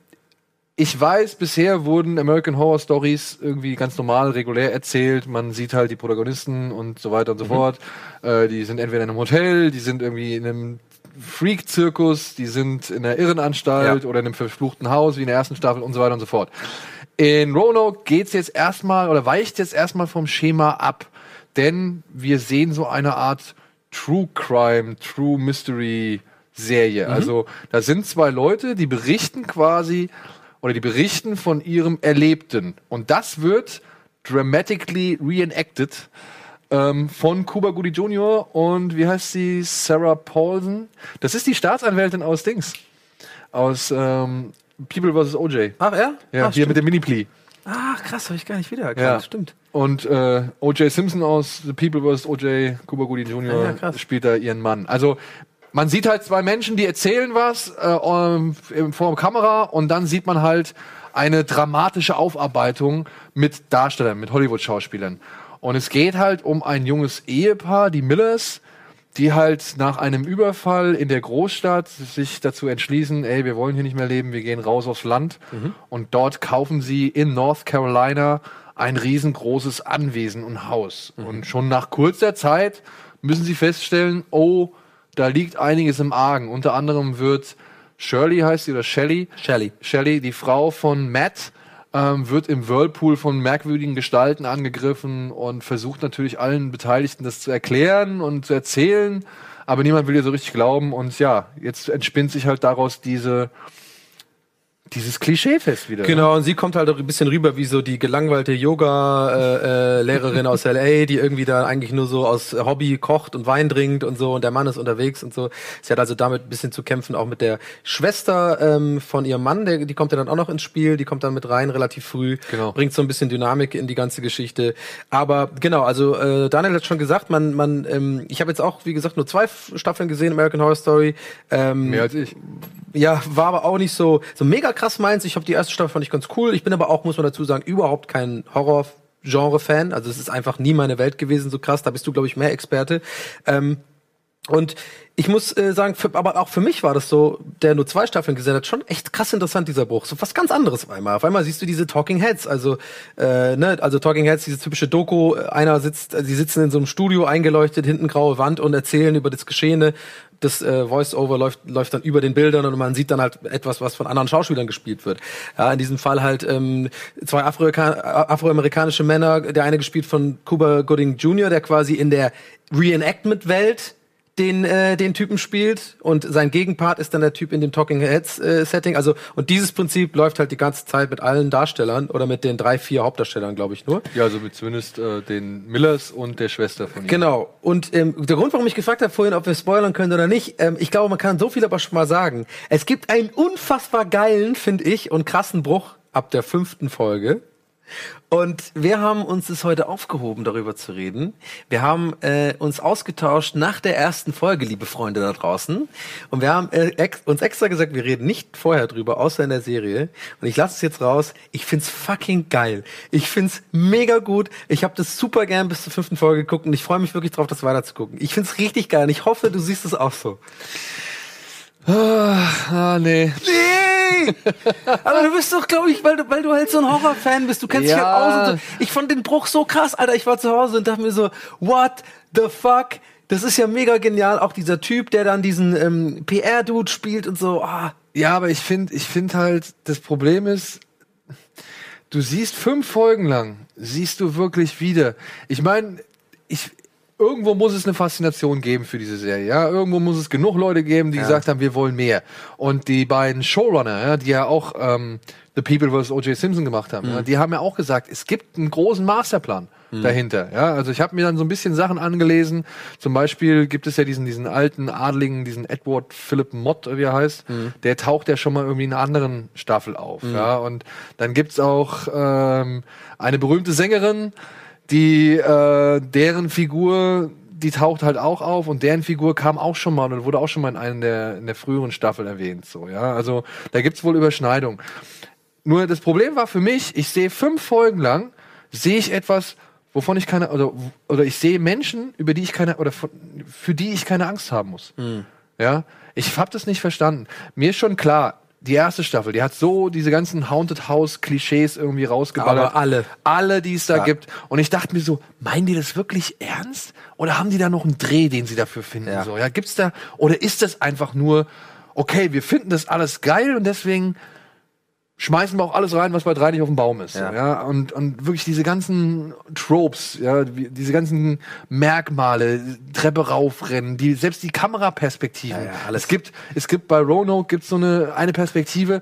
ich weiß, bisher wurden American Horror Stories irgendwie ganz normal, regulär erzählt. Man sieht halt die Protagonisten und so weiter und so fort. Äh, die sind entweder in einem Hotel, die sind irgendwie in einem Freak-Zirkus, die sind in einer Irrenanstalt Ja. oder in einem verfluchten Haus wie in der ersten Staffel und so weiter und so fort. In Roanoke geht's jetzt erstmal oder weicht jetzt erstmal vom Schema ab, denn wir sehen so eine Art True Crime, True Mystery Serie. Also da sind zwei Leute, die berichten quasi oder die berichten von ihrem Erlebten und das wird dramatically reenacted ähm, von Cuba Goody Jr. und wie heißt sie? Sarah Paulson. Das ist die Staatsanwältin aus Dings. Aus ähm, People vs. OJ. Ach, ja? Ja, Ach, hier mit dem Mini-Plea. Ach, krass, habe ich gar nicht wiedererkannt. Ja. Stimmt. Und äh, O.J. Simpson aus The People vs. O.J. Cuba Goody Jr. Ah, ja, spielt da ihren Mann. Also man sieht halt zwei Menschen, die erzählen was äh, ähm, vor der Kamera und dann sieht man halt eine dramatische Aufarbeitung mit Darstellern, mit Hollywood-Schauspielern. Und es geht halt um ein junges Ehepaar, die Millers, die halt nach einem Überfall in der Großstadt sich dazu entschließen, ey, wir wollen hier nicht mehr leben, wir gehen raus aufs Land. Und dort kaufen sie in North Carolina ein riesengroßes Anwesen und Haus. Und schon nach kurzer Zeit müssen sie feststellen, oh, da liegt einiges im Argen. Unter anderem wird Shirley heißt sie oder Shelley. Shelley. Shelley, die Frau von Matt, ähm, wird im Whirlpool von merkwürdigen Gestalten angegriffen und versucht natürlich allen Beteiligten das zu erklären und zu erzählen, aber niemand will ihr so richtig glauben. Und ja, jetzt entspinnt sich halt daraus diese dieses Klischeefest wieder. Genau, und sie kommt halt auch ein bisschen rüber wie so die gelangweilte Yoga-Lehrerin äh, Lehrerin aus L.A., die irgendwie da eigentlich nur so aus Hobby kocht und Wein trinkt und so und der Mann ist unterwegs und so. Sie hat also damit ein bisschen zu kämpfen, auch mit der Schwester ähm, von ihrem Mann, der, die kommt ja dann auch noch ins Spiel, die kommt dann mit rein relativ früh, Genau. bringt so ein bisschen Dynamik in die ganze Geschichte. Aber genau, also äh, Daniel hat schon gesagt, man, man, ähm, ich habe jetzt auch, wie gesagt, nur zwei Staffeln gesehen, American Horror Story. Ähm, Mehr als ich. Ja, war aber auch nicht so, so mega krass meins. Ich habe die erste Staffel fand ich ganz cool. Ich bin aber auch, muss man dazu sagen, überhaupt kein Horror-Genre-Fan. Also es ist einfach nie meine Welt gewesen, so krass. Da bist du, glaube ich, mehr Experte. Ähm, und ich muss äh, sagen, für, aber auch für mich war das so, der nur zwei Staffeln gesehen hat, schon echt krass interessant, dieser Bruch. So was ganz anderes auf einmal. Auf einmal siehst du diese Talking Heads, also, äh, ne, also Talking Heads, diese typische Doku, einer sitzt, also die sitzen in so einem Studio eingeleuchtet, hinten graue Wand und erzählen über das Geschehene. Das äh, Voice-Over läuft, läuft dann über den Bildern und man sieht dann halt etwas, was von anderen Schauspielern gespielt wird. Ja, in diesem Fall halt ähm, zwei Afroamerika- afroamerikanische Männer, der eine gespielt von Cuba Gooding Jr., der quasi in der Reenactment-Welt den äh, den Typen spielt und sein Gegenpart ist dann der Typ in dem Talking Heads äh, Setting. Also und dieses Prinzip läuft halt die ganze Zeit mit allen Darstellern oder mit den drei vier Hauptdarstellern, glaube ich nur. Ja, also mit zumindest äh, den Millers und der Schwester von ihm. Genau. Und ähm, der Grund, warum ich gefragt habe vorhin, ob wir spoilern können oder nicht, ähm, ich glaube, man kann so viel aber schon mal sagen. Es gibt einen unfassbar geilen, finde ich, und krassen Bruch ab der fünften Folge. Und wir haben uns es heute aufgehoben, darüber zu reden. Wir haben äh, uns ausgetauscht nach der ersten Folge, liebe Freunde da draußen. Und wir haben äh, ex uns extra gesagt, wir reden nicht vorher drüber, außer in der Serie. Und ich lasse es jetzt raus. Ich find's fucking geil. Ich find's mega gut. Ich habe das super gern bis zur fünften Folge geguckt und ich freue mich wirklich drauf, das weiterzugucken. Ich find's richtig geil und ich hoffe, du siehst es auch so. Ah, nee. Nee! Aber du bist doch, glaube ich, weil du, weil du halt so ein Horrorfan bist. Du kennst dich Ja. halt aus. Und so. Ich fand den Bruch so krass, Alter. Ich war zu Hause und dachte mir so, what the fuck? Das ist ja mega genial. Auch dieser Typ, der dann diesen ähm, PR-Dude spielt und so. Ah. Ja, aber ich finde, ich finde halt, das Problem ist, du siehst fünf Folgen lang, siehst du wirklich wieder. Ich meine, ich, irgendwo muss es eine Faszination geben für diese Serie. Ja, irgendwo muss es genug Leute geben, die gesagt haben, wir wollen mehr. Und die beiden Showrunner, ja, die ja auch ähm, The People vs. O.J. Simpson gemacht haben, ja, die haben ja auch gesagt, es gibt einen großen Masterplan dahinter. Ja, also ich habe mir dann so ein bisschen Sachen angelesen. Zum Beispiel gibt es ja diesen diesen alten Adligen, diesen Edward Philip Mott, wie er heißt. Der taucht ja schon mal irgendwie in einer anderen Staffel auf. Ja, und dann gibt's auch ähm, eine berühmte Sängerin, die äh, deren Figur die taucht halt auch auf und deren Figur kam auch schon mal und wurde auch schon mal in einer der, in der früheren Staffel erwähnt. So, ja, also da gibt's wohl Überschneidung. Nur das Problem war für mich, ich sehe fünf Folgen lang, sehe ich etwas, wovon ich keine, oder, oder ich sehe Menschen, über die ich keine, oder von, für die ich keine Angst haben muss. Ja, ich habe das nicht verstanden. Mir ist schon klar, die erste Staffel, die hat so diese ganzen Haunted House Klischees irgendwie rausgeballert. Aber alle. Alle, die es da Ja. gibt. Und ich dachte mir so, meinen die das wirklich ernst? Oder haben die da noch einen Dreh, den sie dafür finden? Ja. So, ja, gibt's da, oder ist das einfach nur, okay, wir finden das alles geil und deswegen schmeißen wir auch alles rein, was bei drei nicht auf dem Baum ist. Ja. Ja? Und, und wirklich diese ganzen Tropes, ja, diese ganzen Merkmale, Treppe raufrennen, die, selbst die Kameraperspektiven. Ja, ja, alles. Es gibt, es gibt bei Roanoke gibt's so eine, eine Perspektive,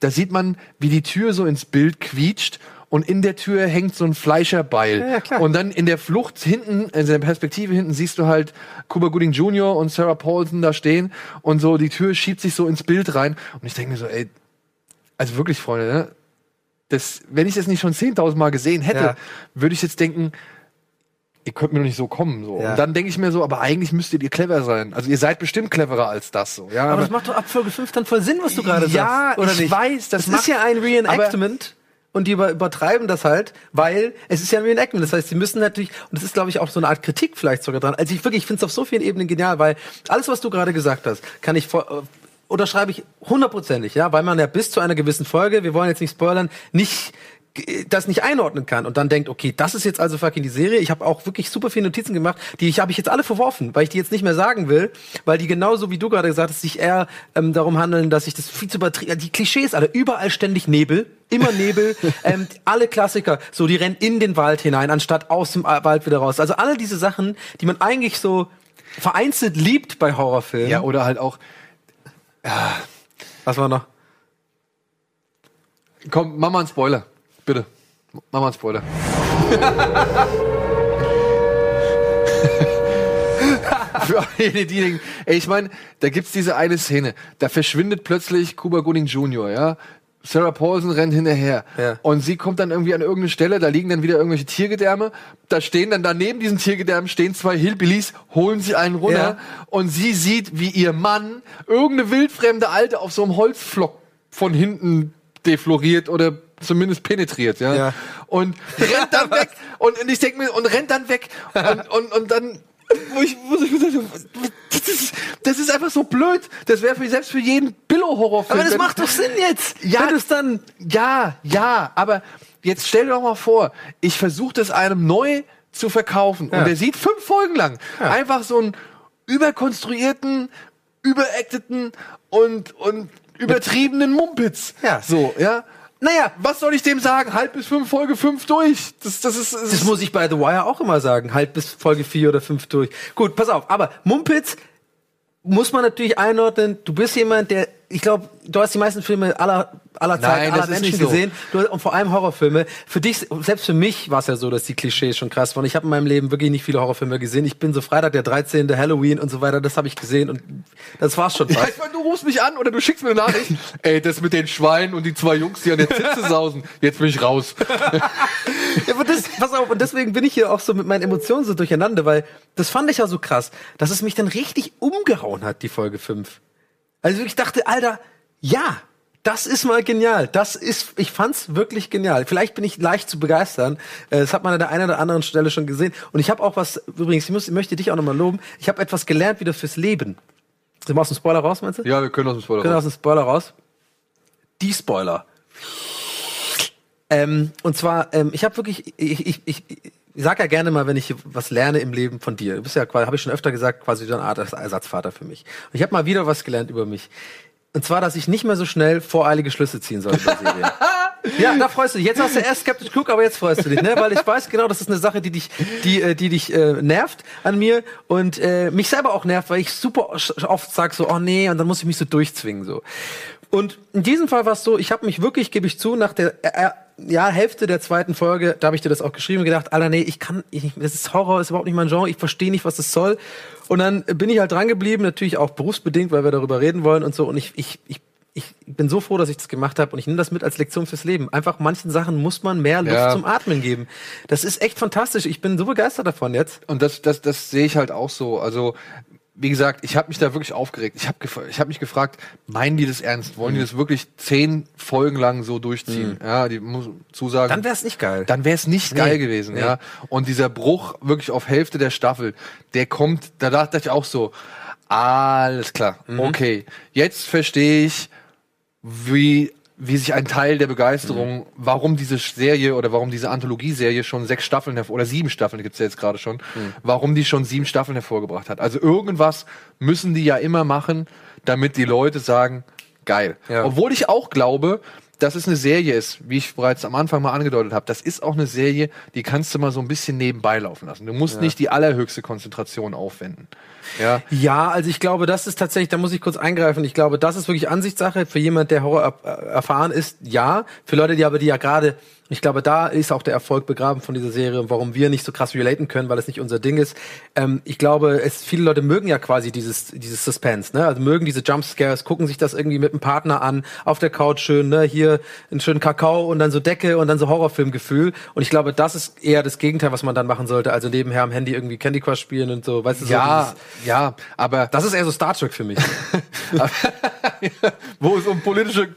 da sieht man, wie die Tür so ins Bild quietscht und in der Tür hängt so ein Fleischerbeil. Ja. Und dann in der Flucht hinten, in der Perspektive hinten, siehst du halt Cuba Gooding Jr. und Sarah Paulson da stehen und so die Tür schiebt sich so ins Bild rein. Und ich denke mir so, ey, also wirklich, Freunde, ne? Das, wenn ich das nicht schon 10.000 Mal gesehen hätte, Ja. würde ich jetzt denken, ihr könnt mir doch nicht so kommen. So. Ja. Und dann denke ich mir so, aber eigentlich müsstet ihr clever sein. Also ihr seid bestimmt cleverer als das. So. Ja, Aber das macht doch ab Folge 5 dann voll Sinn, was du gerade Ja, sagst. Oder ich nicht? weiß, das das ist ja ein Reenactment. Und die über, übertreiben das halt, weil es ist ja ein Reenactment. Das heißt, sie müssen natürlich, und das ist, glaube ich, auch so eine Art Kritik vielleicht sogar dran. Also ich wirklich, ich finde es auf so vielen Ebenen genial, weil alles, was du gerade gesagt hast, kann ich vor, äh, unterschreibe ich hundertprozentig, ja, weil man ja bis zu einer gewissen Folge, wir wollen jetzt nicht spoilern, nicht äh, das nicht einordnen kann und dann denkt, okay, das ist jetzt also fucking die Serie. Ich habe auch wirklich super viele Notizen gemacht, die ich habe ich jetzt alle verworfen, weil ich die jetzt nicht mehr sagen will, weil die genauso wie du gerade gesagt hast, sich eher ähm, darum handeln, dass ich das viel zu übertrieben, die Klischees alle, überall ständig Nebel, immer Nebel, ähm, alle Klassiker, so die rennen in den Wald hinein, anstatt aus dem äh, Wald wieder raus. Also alle diese Sachen, die man eigentlich so vereinzelt liebt bei Horrorfilmen. ja, oder halt auch, Was war noch? komm, mach mal einen Spoiler. Bitte. Mach mal einen Spoiler. Für alle, die denken, ey, ich meine, da gibt's diese eine Szene, da verschwindet plötzlich Cuba Gooding Jr., ja. Sarah Paulson rennt hinterher. Ja. Und sie kommt dann irgendwie an irgendeine Stelle, da liegen dann wieder irgendwelche Tiergedärme. Da stehen dann daneben diesen Tiergedärmen stehen zwei Hillbillies, holen sie einen runter. Ja. Und sie sieht, wie ihr Mann irgendeine wildfremde Alte auf so einem Holzflock von hinten defloriert oder zumindest penetriert, ja. Ja. Und rennt dann weg. Und, und ich denke mir, und rennt dann weg. Und, und, und dann, wo ich, wo ich gesagt habe, das ist, das ist einfach so blöd. Das wäre für, selbst für jeden Billo-Horrorfilm. Aber das macht doch Sinn jetzt. Ja, du's dann ja, ja, aber jetzt stell dir doch mal vor, ich versuche das einem neu zu verkaufen Ja. und der sieht fünf Folgen lang einfach so einen überkonstruierten, überacteten und und übertriebenen Mumpitz. Ja. so, ja. Naja, Was soll ich dem sagen? Halb bis fünf Folge fünf durch. Das, das ist, das Das muss ich bei The Wire auch immer sagen. Halt bis Folge 4 oder 5 durch. Gut, pass auf. Aber Mumpitz muss man natürlich einordnen. Du bist jemand, der, ich glaube, du hast die meisten Filme aller, aller Zeit, Nein, aller Menschen so. gesehen. Du, und vor allem Horrorfilme. Für dich, selbst für mich war es ja so, dass die Klischees schon krass waren. Ich habe in meinem Leben wirklich nicht viele Horrorfilme gesehen. Ich bin so Freitag der 13., Halloween und so weiter. Das habe ich gesehen und das war's schon Ja, fast. ich meine, du rufst mich an oder du schickst mir eine Nachricht. Ey, das mit den Schweinen und die zwei Jungs, die an der Zitze sausen. Jetzt bin ich raus. Ja, aber das, pass auf, und deswegen bin ich hier auch so mit meinen Emotionen so durcheinander, weil das fand ich ja so krass, dass es mich dann richtig umgehauen hat, die Folge 5. Also ich dachte, Alter, ja, das ist mal genial. Das ist, ich fand's wirklich genial. Vielleicht bin ich leicht zu begeistern. Äh, Das hat man an der einen oder anderen Stelle schon gesehen. Und ich habe auch was, übrigens, ich, muss, ich möchte dich auch nochmal loben, ich habe etwas gelernt wieder fürs Leben. Sind wir aus dem Spoiler raus, meinst du? Ja, wir können aus dem Spoiler Können raus. aus dem Spoiler raus? Die Spoiler. Ähm, und zwar, ähm, ich habe wirklich, ich, ich, ich, ich sag ja gerne mal, wenn ich was lerne im Leben von dir. Du bist ja quasi, habe ich schon öfter gesagt, quasi so eine Art Ersatzvater für mich. Und ich habe mal wieder was gelernt über mich. Und zwar, dass ich nicht mehr so schnell voreilige Schlüsse ziehen soll. Ja, da freust du dich. Jetzt hast du erst skeptisch klug, aber jetzt freust du dich, ne? Weil ich weiß genau, das ist eine Sache, die dich, die, äh, die dich äh, nervt an mir und äh, mich selber auch nervt, weil ich super oft sag so, oh nee, und dann muss ich mich so durchzwingen so. Und in diesem Fall war es so, ich habe mich wirklich, gebe ich zu, nach der äh, ja, Hälfte der zweiten Folge, da habe ich dir das auch geschrieben und gedacht, Alter, nee, ich kann, ich, das ist Horror, ist überhaupt nicht mein Genre, ich verstehe nicht, was das soll. Und dann bin ich halt dran geblieben, natürlich auch berufsbedingt, weil wir darüber reden wollen und so. Und ich, ich, ich, ich bin so froh, dass ich das gemacht habe und ich nehme das mit als Lektion fürs Leben. Einfach manchen Sachen muss man mehr Luft Ja. zum Atmen geben. Das ist echt fantastisch. Ich bin so begeistert davon jetzt. Und das, das, das sehe ich halt auch so. Also, wie gesagt, ich habe mich da wirklich aufgeregt. Ich habe ich hab mich gefragt, meinen die das ernst? Wollen die Mhm. das wirklich zehn Folgen lang so durchziehen? Ja, die muss zusagen. Dann wäre es nicht geil. dann wäre es nicht Nee, geil gewesen, nee. ja. Und dieser Bruch wirklich auf Hälfte der Staffel, der kommt, da dachte ich auch so, alles klar, Mhm. okay, jetzt verstehe ich, wie, wie sich ein Teil der Begeisterung, warum diese Serie oder warum diese Anthologieserie schon sechs Staffeln oder sieben Staffeln gibt's ja jetzt gerade schon, warum die schon sieben Staffeln hervorgebracht hat. Also irgendwas müssen die ja immer machen, damit die Leute sagen, geil. Ja. Obwohl ich auch glaube, dass es eine Serie ist, wie ich bereits am Anfang mal angedeutet habe. Das ist auch eine Serie, die kannst du mal so ein bisschen nebenbei laufen lassen. Du musst nicht die allerhöchste Konzentration aufwenden. Ja. Ja, also ich glaube, das ist tatsächlich, da muss ich kurz eingreifen. Ich glaube, das ist wirklich Ansichtssache. Für jemand, der Horror er- erfahren ist, ja. Für Leute, die aber die ja gerade, ich glaube, da ist auch der Erfolg begraben von dieser Serie und warum wir nicht so krass relaten können, weil es nicht unser Ding ist. Ähm, ich glaube, es, viele Leute mögen ja quasi dieses, dieses Suspense, ne? Also mögen diese Jumpscares, gucken sich das irgendwie mit einem Partner an, auf der Couch schön, ne? Hier einen schönen Kakao und dann so Decke und dann so Horrorfilmgefühl. Und ich glaube, das ist eher das Gegenteil, was man dann machen sollte. Also nebenher am Handy irgendwie Candy Crush spielen und so, weißt du, so Ja, dieses, ja, aber das ist eher so Star Trek für mich. wo es um politische,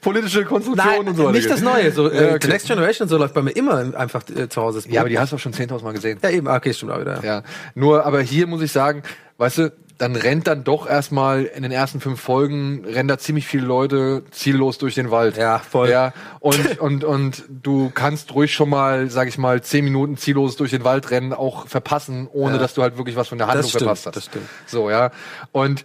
politische Konstruktion und so weiter nicht das geht. Neue. So, äh, okay. Next Generation und so läuft bei mir immer einfach äh, zu Hause. Ja, aber die hast du auch schon 10.000 Mal gesehen. ja eben, ah, okay, stimmt auch wieder. Ja, nur, aber hier muss ich sagen, weißt du, dann rennt dann doch erstmal in den ersten fünf Folgen rennt da ziemlich viele Leute ziellos durch den Wald. Ja, voll. Ja, und, und, und du kannst ruhig schon mal, sag ich mal, zehn Minuten ziellos durch den Wald rennen, auch verpassen, ohne Ja. dass du halt wirklich was von der Handlung stimmt, verpasst hast. das stimmt. So, ja. Und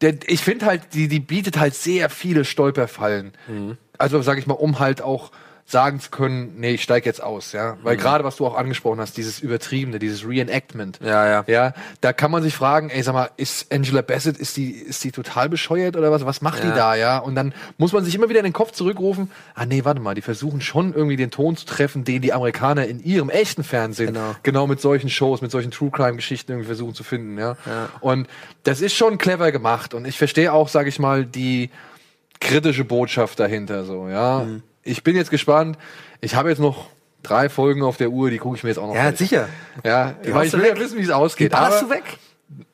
der, ich finde halt, die, die bietet halt sehr viele Stolperfallen. Mhm. Also, sag ich mal, um halt auch sagen zu können, nee, ich steig jetzt aus, ja. Mhm. Weil gerade was du auch angesprochen hast, dieses Übertriebene, dieses Reenactment. Ja, ja. Ja, da kann man sich fragen, ey, sag mal, ist Angela Bassett, ist die, ist die total bescheuert oder was? Was macht die Ja. da, ja? Und dann muss man sich immer wieder in den Kopf zurückrufen, ah nee, warte mal, die versuchen schon irgendwie den Ton zu treffen, den die Amerikaner in ihrem echten Fernsehen Genau. genau mit solchen Shows, mit solchen True Crime Geschichten irgendwie versuchen zu finden, ja. Ja. Und das ist schon clever gemacht und ich verstehe auch, sage ich mal, die kritische Botschaft dahinter so, ja. Mhm. Ich bin jetzt gespannt. Ich habe jetzt noch drei Folgen auf der Uhr, die gucke ich mir jetzt auch noch Ja, fertig. sicher. Ja, ich will ja weg. wissen, wie es ausgeht. Die Aber du weg.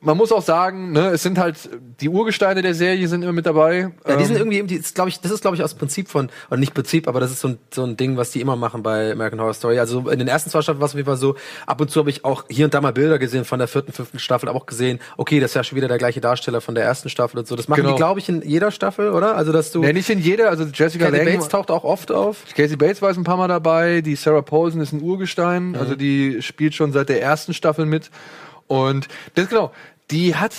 Man muss auch sagen, ne, es sind halt die Urgesteine der Serie sind immer mit dabei. Ja, die sind Ähm, irgendwie, die ist, glaube ich, das ist, glaube ich, aus Prinzip von, oder nicht Prinzip, aber das ist so ein, so ein Ding, was die immer machen bei American Horror Story. Also in den ersten zwei Staffeln war es auf jeden Fall so, ab und zu habe ich auch hier und da mal Bilder gesehen von der vierten, fünften Staffel, aber auch gesehen, okay, das ist ja schon wieder der gleiche Darsteller von der ersten Staffel und so. Das machen Genau. die, glaube ich, in jeder Staffel, oder? Also, dass du, nee, nicht in jeder, also Jessica Lange, Bates taucht auch oft auf. Casey Bates war jetzt ein paar Mal dabei, die Sarah Paulson ist ein Urgestein, Mhm. also die spielt schon seit der ersten Staffel mit. Und das genau, die hat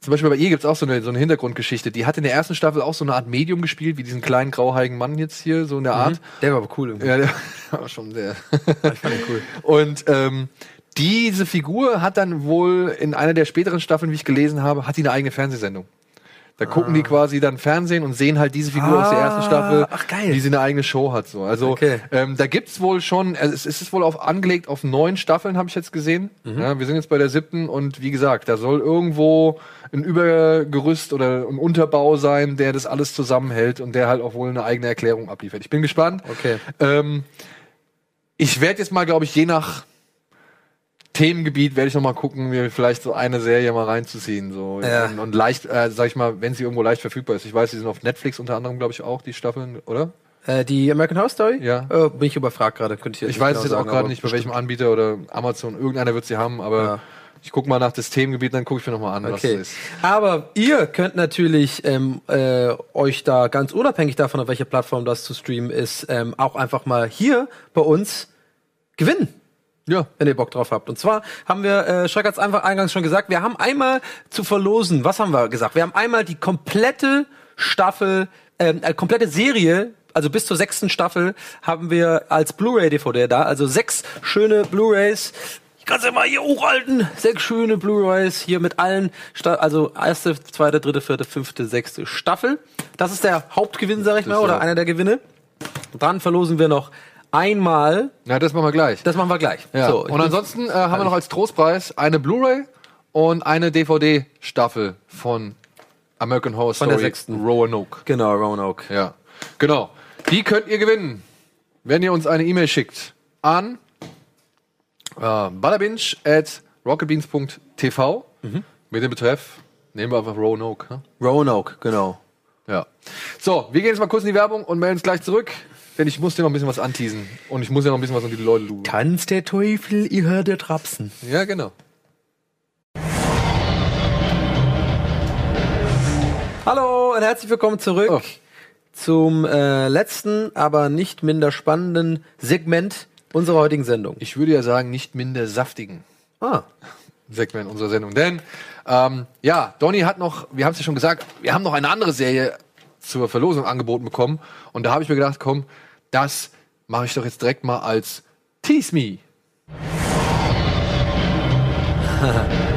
zum Beispiel bei ihr gibt's auch so eine, so eine Hintergrundgeschichte. Die hat in der ersten Staffel auch so eine Art Medium gespielt, wie diesen kleinen grauhaarigen Mann jetzt hier, so in der Art. Der war aber cool irgendwie. Ja, der war schon sehr. Ich fand ihn cool. Und ähm, diese Figur hat dann wohl in einer der späteren Staffeln, wie ich gelesen habe, hat die eine eigene Fernsehsendung. Da gucken die quasi dann Fernsehen und sehen halt diese Figur aus der ersten Ah, Staffel, ach, geil. wie sie eine eigene Show hat. So. Also Okay. ähm, da gibt's wohl schon, also es ist wohl auf angelegt auf neun Staffeln, habe ich jetzt gesehen. Mhm. Ja, wir sind jetzt bei der siebten und wie gesagt, da soll irgendwo ein Übergerüst oder ein Unterbau sein, der das alles zusammenhält und der halt auch wohl eine eigene Erklärung abliefert. Ich bin gespannt. Okay. Ähm, ich werde jetzt mal, glaube ich, je nach Themengebiet werde ich noch mal gucken, mir vielleicht so eine Serie mal reinzuziehen so Ja. und, und leicht, äh, sag ich mal, wenn sie irgendwo leicht verfügbar ist. Ich weiß, die sind auf Netflix unter anderem, glaube ich, auch die Staffeln, oder? Äh, die American Horror Story? Ja. Äh, bin ich überfragt gerade, könnte ich Ich weiß es jetzt genau auch gerade nicht, bei welchem Anbieter oder Amazon. Irgendeiner wird sie haben, aber Ja. ich gucke mal nach das Themengebiet, dann gucke ich mir noch mal an, was Okay. es ist. Aber ihr könnt natürlich ähm, äh, euch da ganz unabhängig davon, auf welcher Plattform das zu streamen ist, ähm, auch einfach mal hier bei uns gewinnen. Ja. Wenn ihr Bock drauf habt. Und zwar haben wir, äh, Schreck hat's einfach eingangs schon gesagt, wir haben einmal zu verlosen, was haben wir gesagt? Wir haben einmal die komplette Staffel, ähm, äh, komplette Serie, also bis zur sechsten Staffel, haben wir als Blu-ray-DVD da. Also sechs schöne Blu-rays. Ich kann ja mal hier hochhalten. Sechs schöne Blu-rays hier mit allen, Sta also erste, zweite, dritte, vierte, fünfte, sechste Staffel. Das ist der Hauptgewinn, sag ich mal, oder der- einer der Gewinne. Und dann verlosen wir noch einmal, Na, das machen wir gleich. das machen wir gleich. Ja. So, und ansonsten äh, haben wir noch als Trostpreis eine Blu-ray und eine DVD-Staffel von American Horror Von der Story sechsten. Roanoke. Genau, Roanoke. Ja, genau. Die könnt ihr gewinnen, wenn ihr uns eine E-Mail schickt an äh, ballerbinch at rocketbeans.tv mit dem Betreff, nehmen wir einfach Roanoke. ne? Roanoke, genau. Ja. So, wir gehen jetzt mal kurz in die Werbung und melden uns gleich zurück, denn ich muss dir noch ein bisschen was anteasen und ich muss ja noch ein bisschen was an die Leute lugen. Tanz der Teufel, ihr hört der Trapsen. Ja, genau. Hallo und herzlich willkommen zurück Oh. zum äh, letzten, aber nicht minder spannenden Segment unserer heutigen Sendung. Ich würde ja sagen, nicht minder saftigen Ah, Segment unserer Sendung. Denn, ähm, ja, Donny hat noch, wir haben es ja schon gesagt, wir haben noch eine andere Serie zur Verlosung angeboten bekommen. Und da habe ich mir gedacht, komm, das mache ich doch jetzt direkt mal als Tease Me.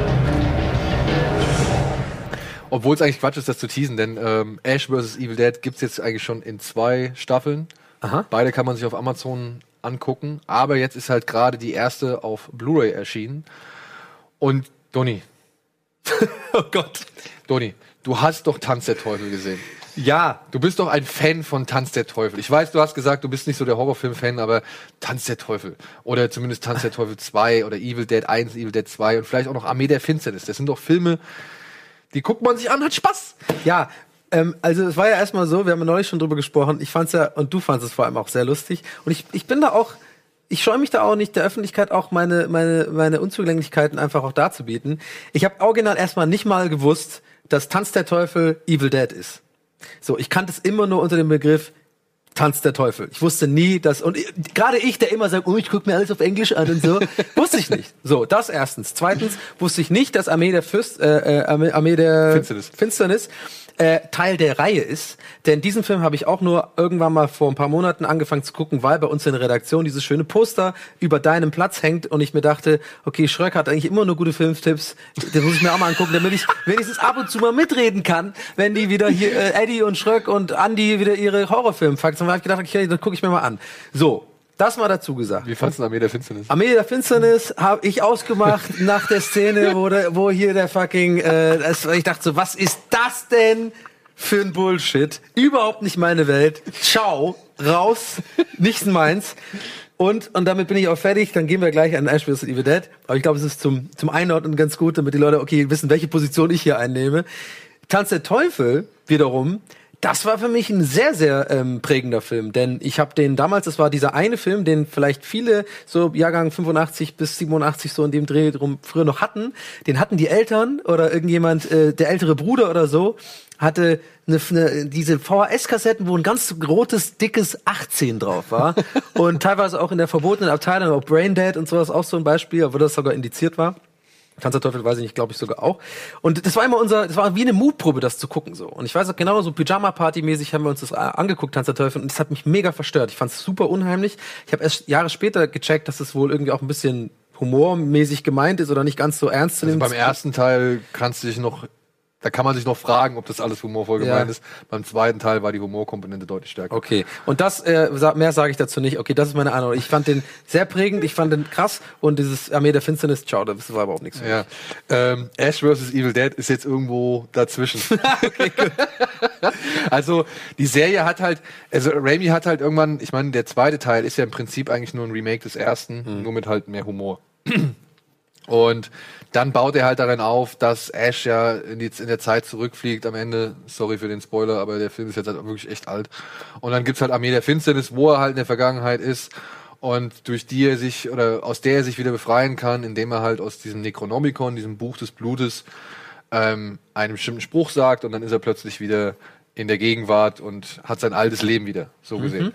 Obwohl es eigentlich Quatsch ist, das zu teasen, denn ähm, Ash vs. Evil Dead gibt's jetzt eigentlich schon in zwei Staffeln. Aha. Beide kann man sich auf Amazon angucken. Aber jetzt ist halt gerade die erste auf Blu-ray erschienen. Und Doni, oh Gott. Doni, du hast doch Tanz der Teufel gesehen. Ja, Du bist doch ein Fan von Tanz der Teufel. Ich weiß, du hast gesagt, du bist nicht so der Horrorfilm-Fan, aber Tanz der Teufel. Oder zumindest Tanz der Teufel 2 oder Evil Dead 1, Evil Dead 2 und vielleicht auch noch Armee der Finsternis. Das sind doch Filme, die guckt man sich an, hat Spaß. ja. Ähm, also es war ja erstmal so, wir haben ja neulich schon drüber gesprochen. Ich fand's ja, und du fandst es vor allem auch sehr lustig. Und ich, ich bin da auch, ich scheue mich da auch nicht, der Öffentlichkeit auch meine, meine, meine Unzulänglichkeiten einfach auch darzubieten. Ich habe original erstmal nicht mal gewusst, dass Tanz der Teufel Evil Dead ist. So, ich kannte es immer nur unter dem Begriff Tanz der Teufel. Ich wusste nie, dass und gerade ich, der immer sagt, oh, ich gucke mir alles auf Englisch an und so, wusste ich nicht. So, das erstens. Zweitens wusste ich nicht, dass Armee der Fürst, äh, äh, Armee, Armee der Finsternis. Finsternis äh, Teil der Reihe ist. Denn diesen Film habe ich auch nur irgendwann mal vor ein paar Monaten angefangen zu gucken, weil bei uns in der Redaktion dieses schöne Poster über deinem Platz hängt und ich mir dachte, okay, Schröck hat eigentlich immer nur gute Filmtipps. Das muss ich mir auch mal angucken, damit ich wenigstens ab und zu mal mitreden kann, wenn die wieder hier, äh, Eddie und Schröck und Andy wieder ihre Horrorfilmfakten. Da habe ich gedacht, okay, das gucke ich mir mal an. So, das mal dazu gesagt. Wie fandst du Armee der Finsternis? Armee der Finsternis habe ich ausgemacht nach der Szene, wo, der, wo hier der fucking, äh, das, ich dachte so, was ist das denn für ein Bullshit? Überhaupt nicht meine Welt. Ciao, raus, nichts meins. Und, und damit bin ich auch fertig. Dann gehen wir gleich an Ash vs. Evil Dead. Aber ich glaube, es ist zum, zum Einordnen ganz gut, damit die Leute, okay, wissen, welche Position ich hier einnehme. Tanz der Teufel wiederum, das war für mich ein sehr, sehr ähm, prägender Film. Denn ich habe den damals, das war dieser eine Film, den vielleicht viele so Jahrgang 85 bis 87 so in dem Dreh drum früher noch hatten. Den hatten die Eltern oder irgendjemand, äh, der ältere Bruder oder so, hatte eine, eine, diese VHS-Kassetten, wo ein ganz rotes, dickes 18 drauf war. und teilweise auch in der verbotenen Abteilung, auch Braindead und sowas auch so ein Beispiel, wo das sogar indiziert war. Tanz der Teufel weiß ich nicht, glaube ich sogar auch. Und das war immer unser, das war wie eine Mutprobe, das zu gucken so. Und ich weiß auch genau, so Pyjama-Party-mäßig haben wir uns das äh, angeguckt, Tanz der Teufel, und das hat mich mega verstört. Ich fand es super unheimlich. Ich habe erst Jahre später gecheckt, dass es wohl irgendwie auch ein bisschen humormäßig gemeint ist oder nicht ganz so ernst zu Also nehmen. beim ersten Teil kannst du dich noch, da kann man sich noch fragen, ob das alles humorvoll Ja. gemeint ist. Beim zweiten Teil war die Humorkomponente deutlich stärker. Okay, und das, äh, mehr sage ich dazu nicht. Okay, das ist meine Ahnung. Ich fand den sehr prägend, ich fand den krass und dieses Armee der Finsternis, ciao, das war überhaupt nichts. für mich. Ja. Ähm, Ash vs. Evil Dead ist jetzt irgendwo dazwischen. also die Serie hat halt, also Raimi hat halt irgendwann, ich meine, der zweite Teil ist ja im Prinzip eigentlich nur ein Remake des ersten, nur mit halt mehr Humor. Und dann baut er halt darin auf, dass Ash ja in, die, in der Zeit zurückfliegt am Ende. Sorry für den Spoiler, aber der Film ist jetzt halt wirklich echt alt. Und dann gibt's halt Armee der Finsternis, wo er halt in der Vergangenheit ist und durch die er sich oder aus der er sich wieder befreien kann, indem er halt aus diesem Necronomicon, diesem Buch des Blutes, ähm, einen bestimmten Spruch sagt und dann ist er plötzlich wieder in der Gegenwart und hat sein altes Leben wieder, so gesehen.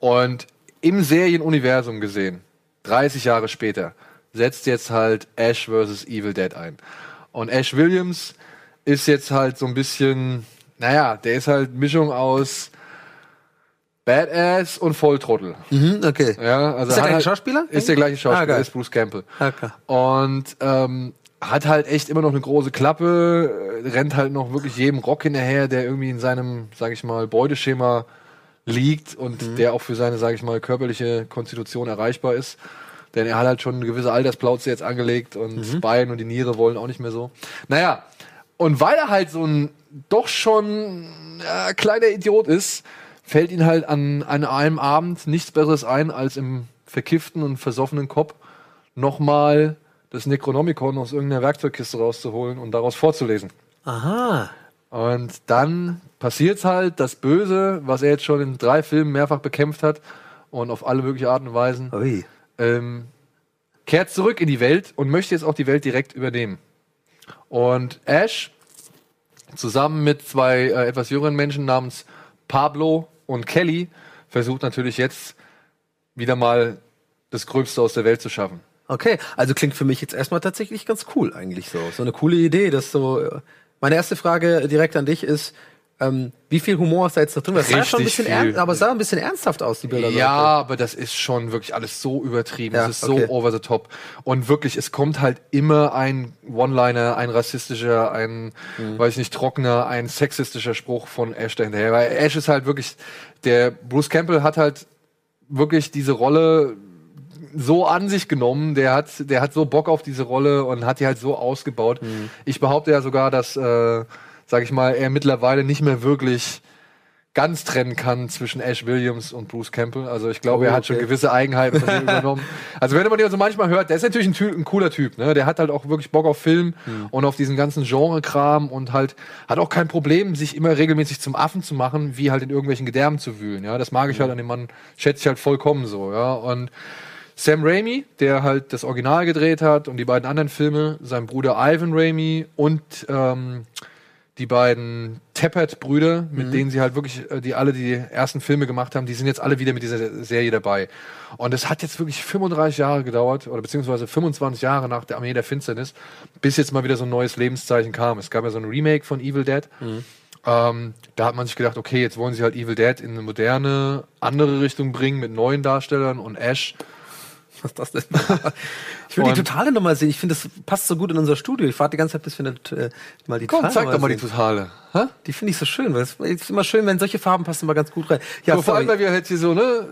Und im Serienuniversum gesehen, 30 Jahre später, setzt jetzt halt Ash vs. Evil Dead ein. Und Ash Williams ist jetzt halt so ein bisschen, naja, der ist halt Mischung aus Badass und Volltrottel. Mhm, okay. Ja, also Ist der gleiche halt, Schauspieler? Ist der gleiche Schauspieler, Ah, ist Bruce Campbell. Ah, klar. Und ähm, hat halt echt immer noch eine große Klappe, äh, rennt halt noch wirklich jedem Rock hinterher, der irgendwie in seinem, sag ich mal, Beuteschema liegt und Mhm. der auch für seine, sag ich mal, körperliche Konstitution erreichbar ist. Denn er hat halt schon eine gewisse Altersplauze jetzt angelegt und Mhm. das Bein und die Niere wollen auch nicht mehr so. Naja, und weil er halt so ein doch schon ja, kleiner Idiot ist, fällt ihn halt an, an einem Abend nichts Besseres ein, als im verkifften und versoffenen Kopf nochmal das Necronomicon aus irgendeiner Werkzeugkiste rauszuholen und daraus vorzulesen. Aha. Und dann passiert's halt, das Böse, was er jetzt schon in drei Filmen mehrfach bekämpft hat und auf alle mögliche Arten und Weisen, Ui. Ähm, kehrt zurück in die Welt und möchte jetzt auch die Welt direkt übernehmen. Und Ash zusammen mit zwei äh, etwas jüngeren Menschen namens Pablo und Kelly versucht natürlich jetzt wieder mal das Gröbste aus der Welt zu schaffen. Okay, also klingt für mich jetzt erstmal tatsächlich ganz cool eigentlich so. So eine coole Idee, dass so. äh, Meine erste Frage direkt an dich ist, ähm, wie viel Humor ist da jetzt noch drin? Das sah schon ein bisschen ernst, aber sah ein bisschen ernsthaft aus, die Bilder. Ja, aber das ist schon wirklich alles so übertrieben. Ja, es ist okay. so over the top. Und wirklich, es kommt halt immer ein One-Liner, ein rassistischer, ein, Mhm. weiß ich nicht, trockener, ein sexistischer Spruch von Ash dahinterher. Weil Ash ist halt wirklich, der Bruce Campbell hat halt wirklich diese Rolle so an sich genommen, der hat, der hat so Bock auf diese Rolle und hat die halt so ausgebaut. Mhm. Ich behaupte ja sogar, dass, äh, sag ich mal, er mittlerweile nicht mehr wirklich ganz trennen kann zwischen Ash Williams und Bruce Campbell. Also ich glaube, Oh, er hat schon gewisse Eigenheiten von ihm übernommen. Also wenn man ihn so manchmal hört, der ist natürlich ein, Ty ein cooler Typ. Ne? Der hat halt auch wirklich Bock auf Film Hm. und auf diesen ganzen Genre-Kram und halt hat auch kein Problem, sich immer regelmäßig zum Affen zu machen, wie halt in irgendwelchen Gedärmen zu wühlen. Ja, das mag ich halt an dem Mann, schätze ich halt vollkommen so. Ja, und Sam Raimi, der halt das Original gedreht hat und die beiden anderen Filme, sein Bruder Ivan Raimi und ähm, die beiden Tappert-Brüder, mit denen sie halt wirklich, äh, die alle die ersten Filme gemacht haben, die sind jetzt alle wieder mit dieser Serie dabei. Und es hat jetzt wirklich 35 Jahre gedauert, oder beziehungsweise 25 Jahre nach der Armee der Finsternis, bis jetzt mal wieder so ein neues Lebenszeichen kam. Es gab ja so ein Remake von Evil Dead. Ähm, da hat man sich gedacht, okay, jetzt wollen sie halt Evil Dead in eine moderne, andere Richtung bringen mit neuen Darstellern und Ash. Was das denn? Ich will die Totale nochmal sehen. Ich finde, das passt so gut in unser Studio. Ich warte die ganze Zeit, bis wir nicht, äh, mal die Komm, Totale zeig doch mal die sehen. Totale. Hä? Die finde ich so schön, weil es ist immer schön, wenn solche Farben passen immer ganz gut rein. Ja, so, vor allem, weil wir halt hier so, ne?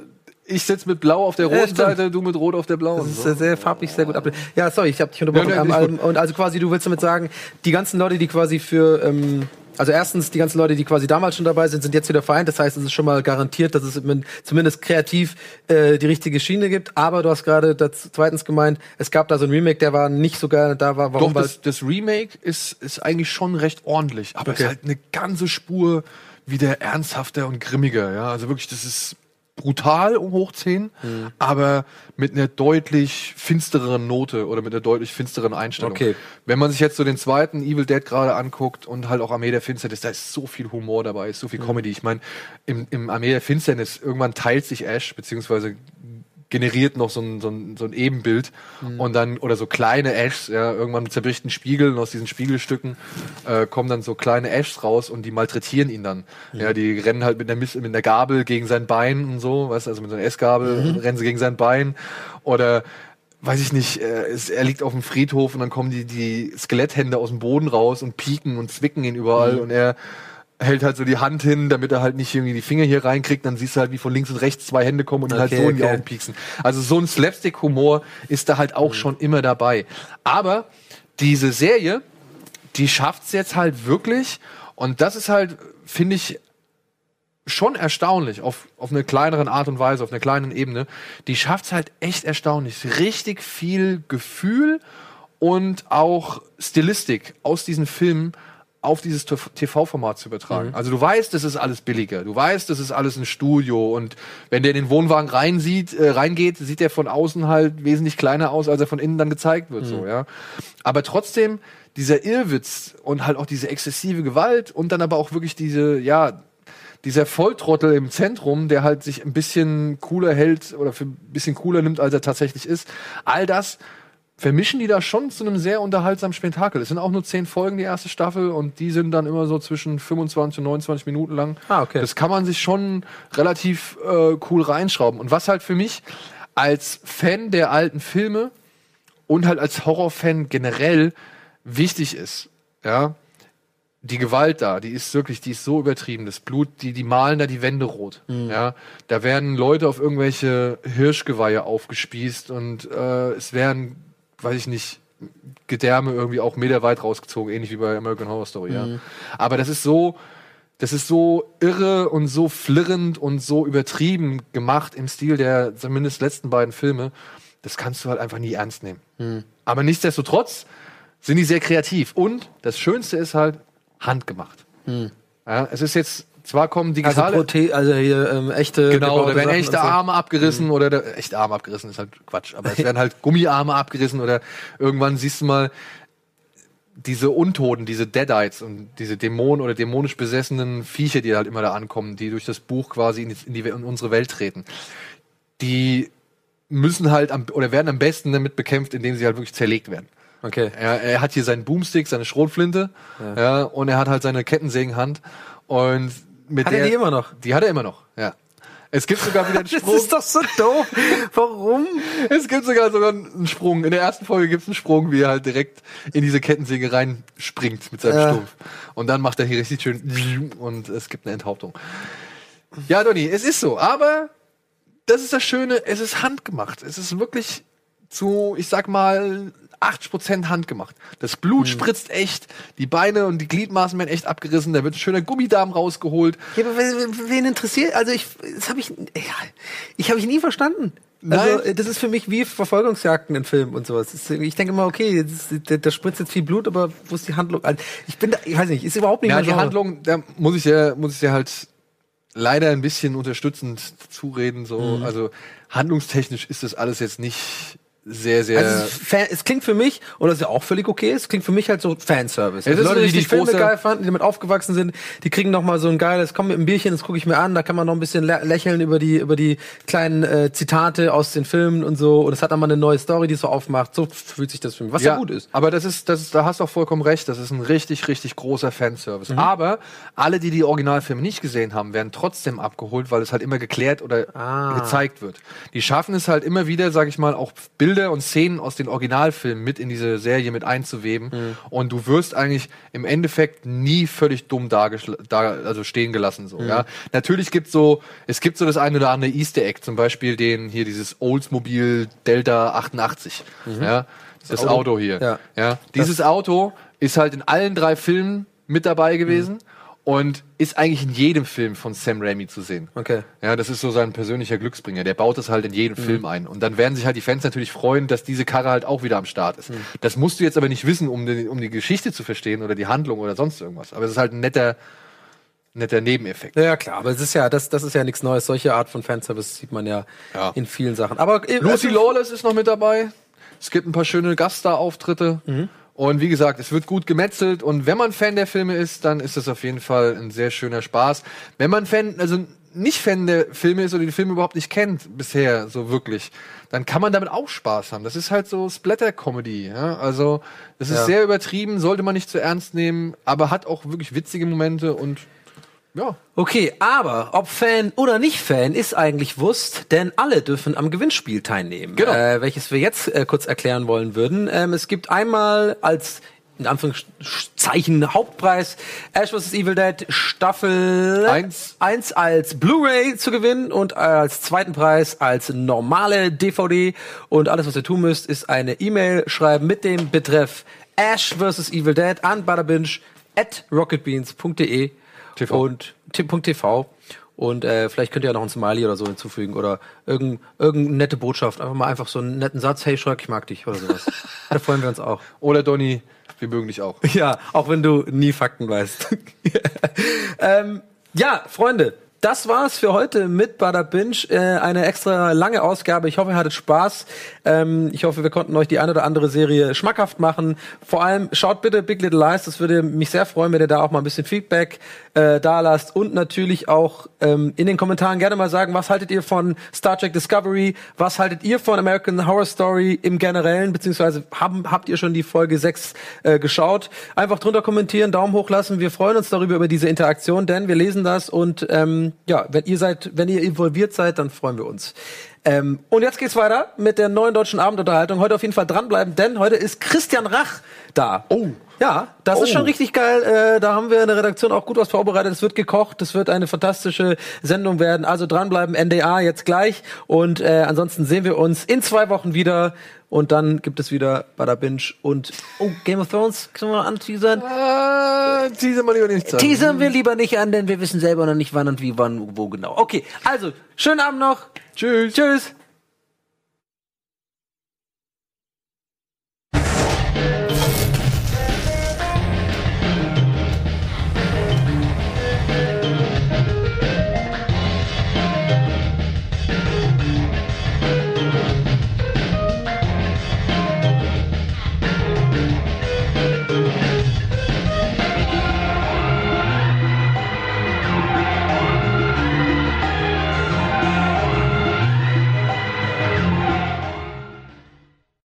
Ich sitze mit Blau auf der Ja, roten stimmt. Seite, du mit Rot auf der blauen. Das ist so. sehr, farblich sehr gut ab. Ja, sorry, ich habe dich unterbrochen. Ja, nee, und also quasi, du willst damit sagen, die ganzen Leute, die quasi für, ähm, also erstens, die ganzen Leute, die quasi damals schon dabei sind, sind jetzt wieder vereint. Das heißt, es ist schon mal garantiert, dass es min- zumindest kreativ äh, die richtige Schiene gibt. Aber du hast gerade das zweitens gemeint, es gab da so ein Remake, der war nicht so geil da war. Warum? Doch, das, das Remake ist, ist eigentlich schon recht ordentlich, aber es Okay. ist halt eine ganze Spur wieder ernsthafter und grimmiger. Ja? Also wirklich, das ist brutal um hoch 10, Hm. aber mit einer deutlich finstereren Note oder mit einer deutlich finstereren Einstellung. Okay. Wenn man sich jetzt so den zweiten Evil Dead gerade anguckt und halt auch Armee der Finsternis, da ist so viel Humor dabei, ist so viel Comedy. Ich meine, im, im Armee der Finsternis, irgendwann teilt sich Ash, beziehungsweise generiert noch so ein, so ein, so ein Ebenbild. Und dann, oder so kleine Ashs, ja, irgendwann zerbricht ein Spiegel und aus diesen Spiegelstücken äh, kommen dann so kleine Ashs raus und die malträtieren ihn dann. Ja, die rennen halt mit einer, mit einer Gabel gegen sein Bein und so, weißt du, also mit so einer Essgabel rennen sie gegen sein Bein. Oder weiß ich nicht, äh, es, er liegt auf dem Friedhof und dann kommen die, die Skeletthände aus dem Boden raus und pieken und zwicken ihn überall und er hält halt so die Hand hin, damit er halt nicht irgendwie die Finger hier reinkriegt, dann siehst du halt, wie von links und rechts zwei Hände kommen und ihn halt Okay, so in die okay. Augen pieksen. Also so ein Slapstick-Humor ist da halt auch schon immer dabei. Aber diese Serie, die schafft's jetzt halt wirklich und das ist halt, finde ich, schon erstaunlich auf, auf einer kleineren Art und Weise, auf einer kleinen Ebene. Die schafft's halt echt erstaunlich. Richtig viel Gefühl und auch Stilistik aus diesen Filmen auf dieses TV-Format zu übertragen. Also du weißt, das ist alles billiger. Du weißt, das ist alles ein Studio und wenn der in den Wohnwagen rein sieht, äh, reingeht, sieht er von außen halt wesentlich kleiner aus, als er von innen dann gezeigt wird, so, ja. Aber trotzdem dieser Irrwitz und halt auch diese exzessive Gewalt und dann aber auch wirklich diese, ja, dieser Volltrottel im Zentrum, der halt sich ein bisschen cooler hält oder für ein bisschen cooler nimmt, als er tatsächlich ist. All das vermischen die da schon zu einem sehr unterhaltsamen Spektakel. Es sind auch nur zehn Folgen, die erste Staffel, und die sind dann immer so zwischen 25 und 29 Minuten lang. Ah, okay. Das kann man sich schon relativ äh, cool reinschrauben. Und was halt für mich als Fan der alten Filme und halt als Horrorfan generell wichtig ist, ja, die Gewalt da, die ist wirklich, die ist so übertrieben. Das Blut, die, die malen da die Wände rot. Ja, da werden Leute auf irgendwelche Hirschgeweihe aufgespießt und äh, es werden, weiß ich nicht, Gedärme irgendwie auch meterweit rausgezogen, ähnlich wie bei American Horror Story. Ja, aber das ist so, das ist so irre und so flirrend und so übertrieben gemacht im Stil der zumindest letzten beiden Filme. Das kannst du halt einfach nie ernst nehmen. Aber nichtsdestotrotz sind die sehr kreativ. Und das Schönste ist halt handgemacht. Ja, es ist jetzt, zwar kommen Also, digitale. Prote also hier ähm, echte. Genau, da werden Sachen echte und so. Arme abgerissen oder der, echte Arme abgerissen ist halt Quatsch, aber es werden halt Gummiarme abgerissen oder irgendwann siehst du mal, diese Untoten, diese Deadites und diese Dämonen oder dämonisch besessenen Viecher, die halt immer da ankommen, die durch das Buch quasi in, die, in, die, in unsere Welt treten, die müssen halt am, oder werden am besten damit bekämpft, indem sie halt wirklich zerlegt werden. Okay. Er, er hat hier seinen Boomstick, seine Schrotflinte, ja. und er hat halt seine Kettensägenhand und mit Hat der, er die immer noch? Die hat er immer noch, ja. Es gibt sogar wieder einen Das Sprung. ist doch so doof. Warum? Es gibt sogar sogar einen Sprung. In der ersten Folge gibt es einen Sprung, wie er halt direkt in diese Kettensäge reinspringt mit seinem Ja. Stumpf. Und dann macht er hier richtig schön und es gibt eine Enthauptung. Ja, Donny, es ist so. Aber das ist das Schöne, es ist handgemacht. Es ist wirklich zu, ich sag mal, 80% handgemacht. Das Blut spritzt echt, die Beine und die Gliedmaßen werden echt abgerissen, da wird ein schöner Gummidarm rausgeholt. Ja, aber wen interessiert? Also ich, das habe ich, ja, ich habe ich nie verstanden. Also Nein. äh, das ist für mich wie Verfolgungsjagden in Filmen und sowas. Ich denke immer, okay, da, spritzt jetzt viel Blut, aber wo ist die Handlung? Also ich bin, da, ich weiß nicht, ist überhaupt nicht Ja, die Genre. Handlung, da muss ich ja, muss ich ja halt leider ein bisschen unterstützend zureden. So, Mhm. also handlungstechnisch ist das alles jetzt nicht sehr, sehr. Also es, es klingt für mich, und das ist ja auch völlig okay, es klingt für mich halt so Fanservice. Also Leute, die die richtig Filme geil fanden, die damit aufgewachsen sind, die kriegen noch mal so ein geiles, komm mit einem Bierchen, das gucke ich mir an, da kann man noch ein bisschen lä lächeln über die über die kleinen äh, Zitate aus den Filmen und so. Und es hat dann mal eine neue Story, die es so aufmacht. So fühlt sich das für mich, was ja, gut ist. Aber das ist, das ist, da hast du auch vollkommen recht. Das ist ein richtig, richtig großer Fanservice. Mhm. Aber alle, die die Originalfilme nicht gesehen haben, werden trotzdem abgeholt, weil es halt immer geklärt oder Ah. gezeigt wird. Die schaffen es halt immer wieder, sag ich mal, auch Bilder und Szenen aus den Originalfilmen mit in diese Serie mit einzuweben. Mhm. Und du wirst eigentlich im Endeffekt nie völlig dumm da, also stehen gelassen. So, Mhm. ja. Natürlich gibt so, es gibt so das eine oder andere Easter Egg, zum Beispiel den hier dieses Oldsmobile Delta 88. Ja, das, Mhm. Auto. Auto, hier. Ja. Ja. Dieses Auto ist halt in allen drei Filmen mit dabei gewesen Mhm. Und ist eigentlich in jedem Film von Sam Raimi zu sehen. Okay. Ja, das ist so sein persönlicher Glücksbringer. Der baut es halt in jedem Mhm. Film ein. Und dann werden sich halt die Fans natürlich freuen, dass diese Karre halt auch wieder am Start Mhm. ist. Das musst du jetzt aber nicht wissen, um die, um die Geschichte zu verstehen oder die Handlung oder sonst irgendwas. Aber es ist halt ein netter, netter Nebeneffekt. Ja, ja, klar, aber es ist ja, das, das ist ja nichts Neues. Solche Art von Fanservice sieht man ja, Ja. in vielen Sachen. Aber äh, Lucy also- Lawless ist noch mit dabei. Es gibt ein paar schöne Gaststar-Auftritte. Mhm. Und wie gesagt, es wird gut gemetzelt. Und wenn man Fan der Filme ist, dann ist das auf jeden Fall ein sehr schöner Spaß. Wenn man Fan, also nicht Fan der Filme ist oder die Filme überhaupt nicht kennt bisher so wirklich, dann kann man damit auch Spaß haben. Das ist halt so Splatter-Comedy. Ja? Also das ist Ja. sehr übertrieben, sollte man nicht zu ernst nehmen, aber hat auch wirklich witzige Momente und ja. Okay, aber ob Fan oder nicht Fan ist eigentlich Wurst, denn alle dürfen am Gewinnspiel teilnehmen. Genau. Äh, welches wir jetzt äh, kurz erklären wollen würden. Ähm, es gibt einmal als in Anführungszeichen Hauptpreis Ash vs. Evil Dead Staffel Eins. 1 als Blu-ray zu gewinnen und als zweiten Preis als normale DVD. Und alles, was ihr tun müsst, ist eine E-Mail schreiben mit dem Betreff Ash vs. Evil Dead an butterbench at rocketbeans.de TV. und t.tv. Und äh, vielleicht könnt ihr ja noch ein Smiley oder so hinzufügen oder irgendeine irgendeine nette Botschaft. Einfach mal einfach so einen netten Satz, hey Schröck, ich mag dich oder sowas. da freuen wir uns auch. Oder Donny, wir mögen dich auch. Ja, auch wenn du nie Fakten weißt. ähm, ja, Freunde, das war's für heute mit Bada Binge. Äh, eine extra lange Ausgabe. Ich hoffe, ihr hattet Spaß. Ähm, ich hoffe, wir konnten euch die eine oder andere Serie schmackhaft machen. Vor allem schaut bitte Big Little Lies. Das würde mich sehr freuen, wenn ihr da auch mal ein bisschen Feedback äh, da lasst. Und natürlich auch ähm, in den Kommentaren gerne mal sagen, was haltet ihr von Star Trek Discovery? Was haltet ihr von American Horror Story im Generellen? Beziehungsweise haben, habt ihr schon die Folge 6 äh, geschaut? Einfach drunter kommentieren, Daumen hoch lassen. Wir freuen uns darüber, über diese Interaktion, denn wir lesen das und ähm, ja, wenn ihr seid, wenn ihr involviert seid, dann freuen wir uns. Ähm, und jetzt geht's weiter mit der neuen deutschen Abendunterhaltung. Heute auf jeden Fall dranbleiben, denn heute ist Christian Rach da. Oh. Ja, das ist Oh. schon richtig geil. Äh, da haben wir in der Redaktion auch gut was vorbereitet. Es wird gekocht, es wird eine fantastische Sendung werden. Also dranbleiben, NDA jetzt gleich. Und äh, ansonsten sehen wir uns in zwei Wochen wieder. Und dann gibt es wieder Bada Binge und oh, Game of Thrones. Können wir anteasern? Äh, teaser mal lieber nicht. Teasern wir lieber nicht an, denn wir wissen selber noch nicht wann und wie, wann, wo genau. Okay, also, schönen Abend noch. Tschüss. Tschüss.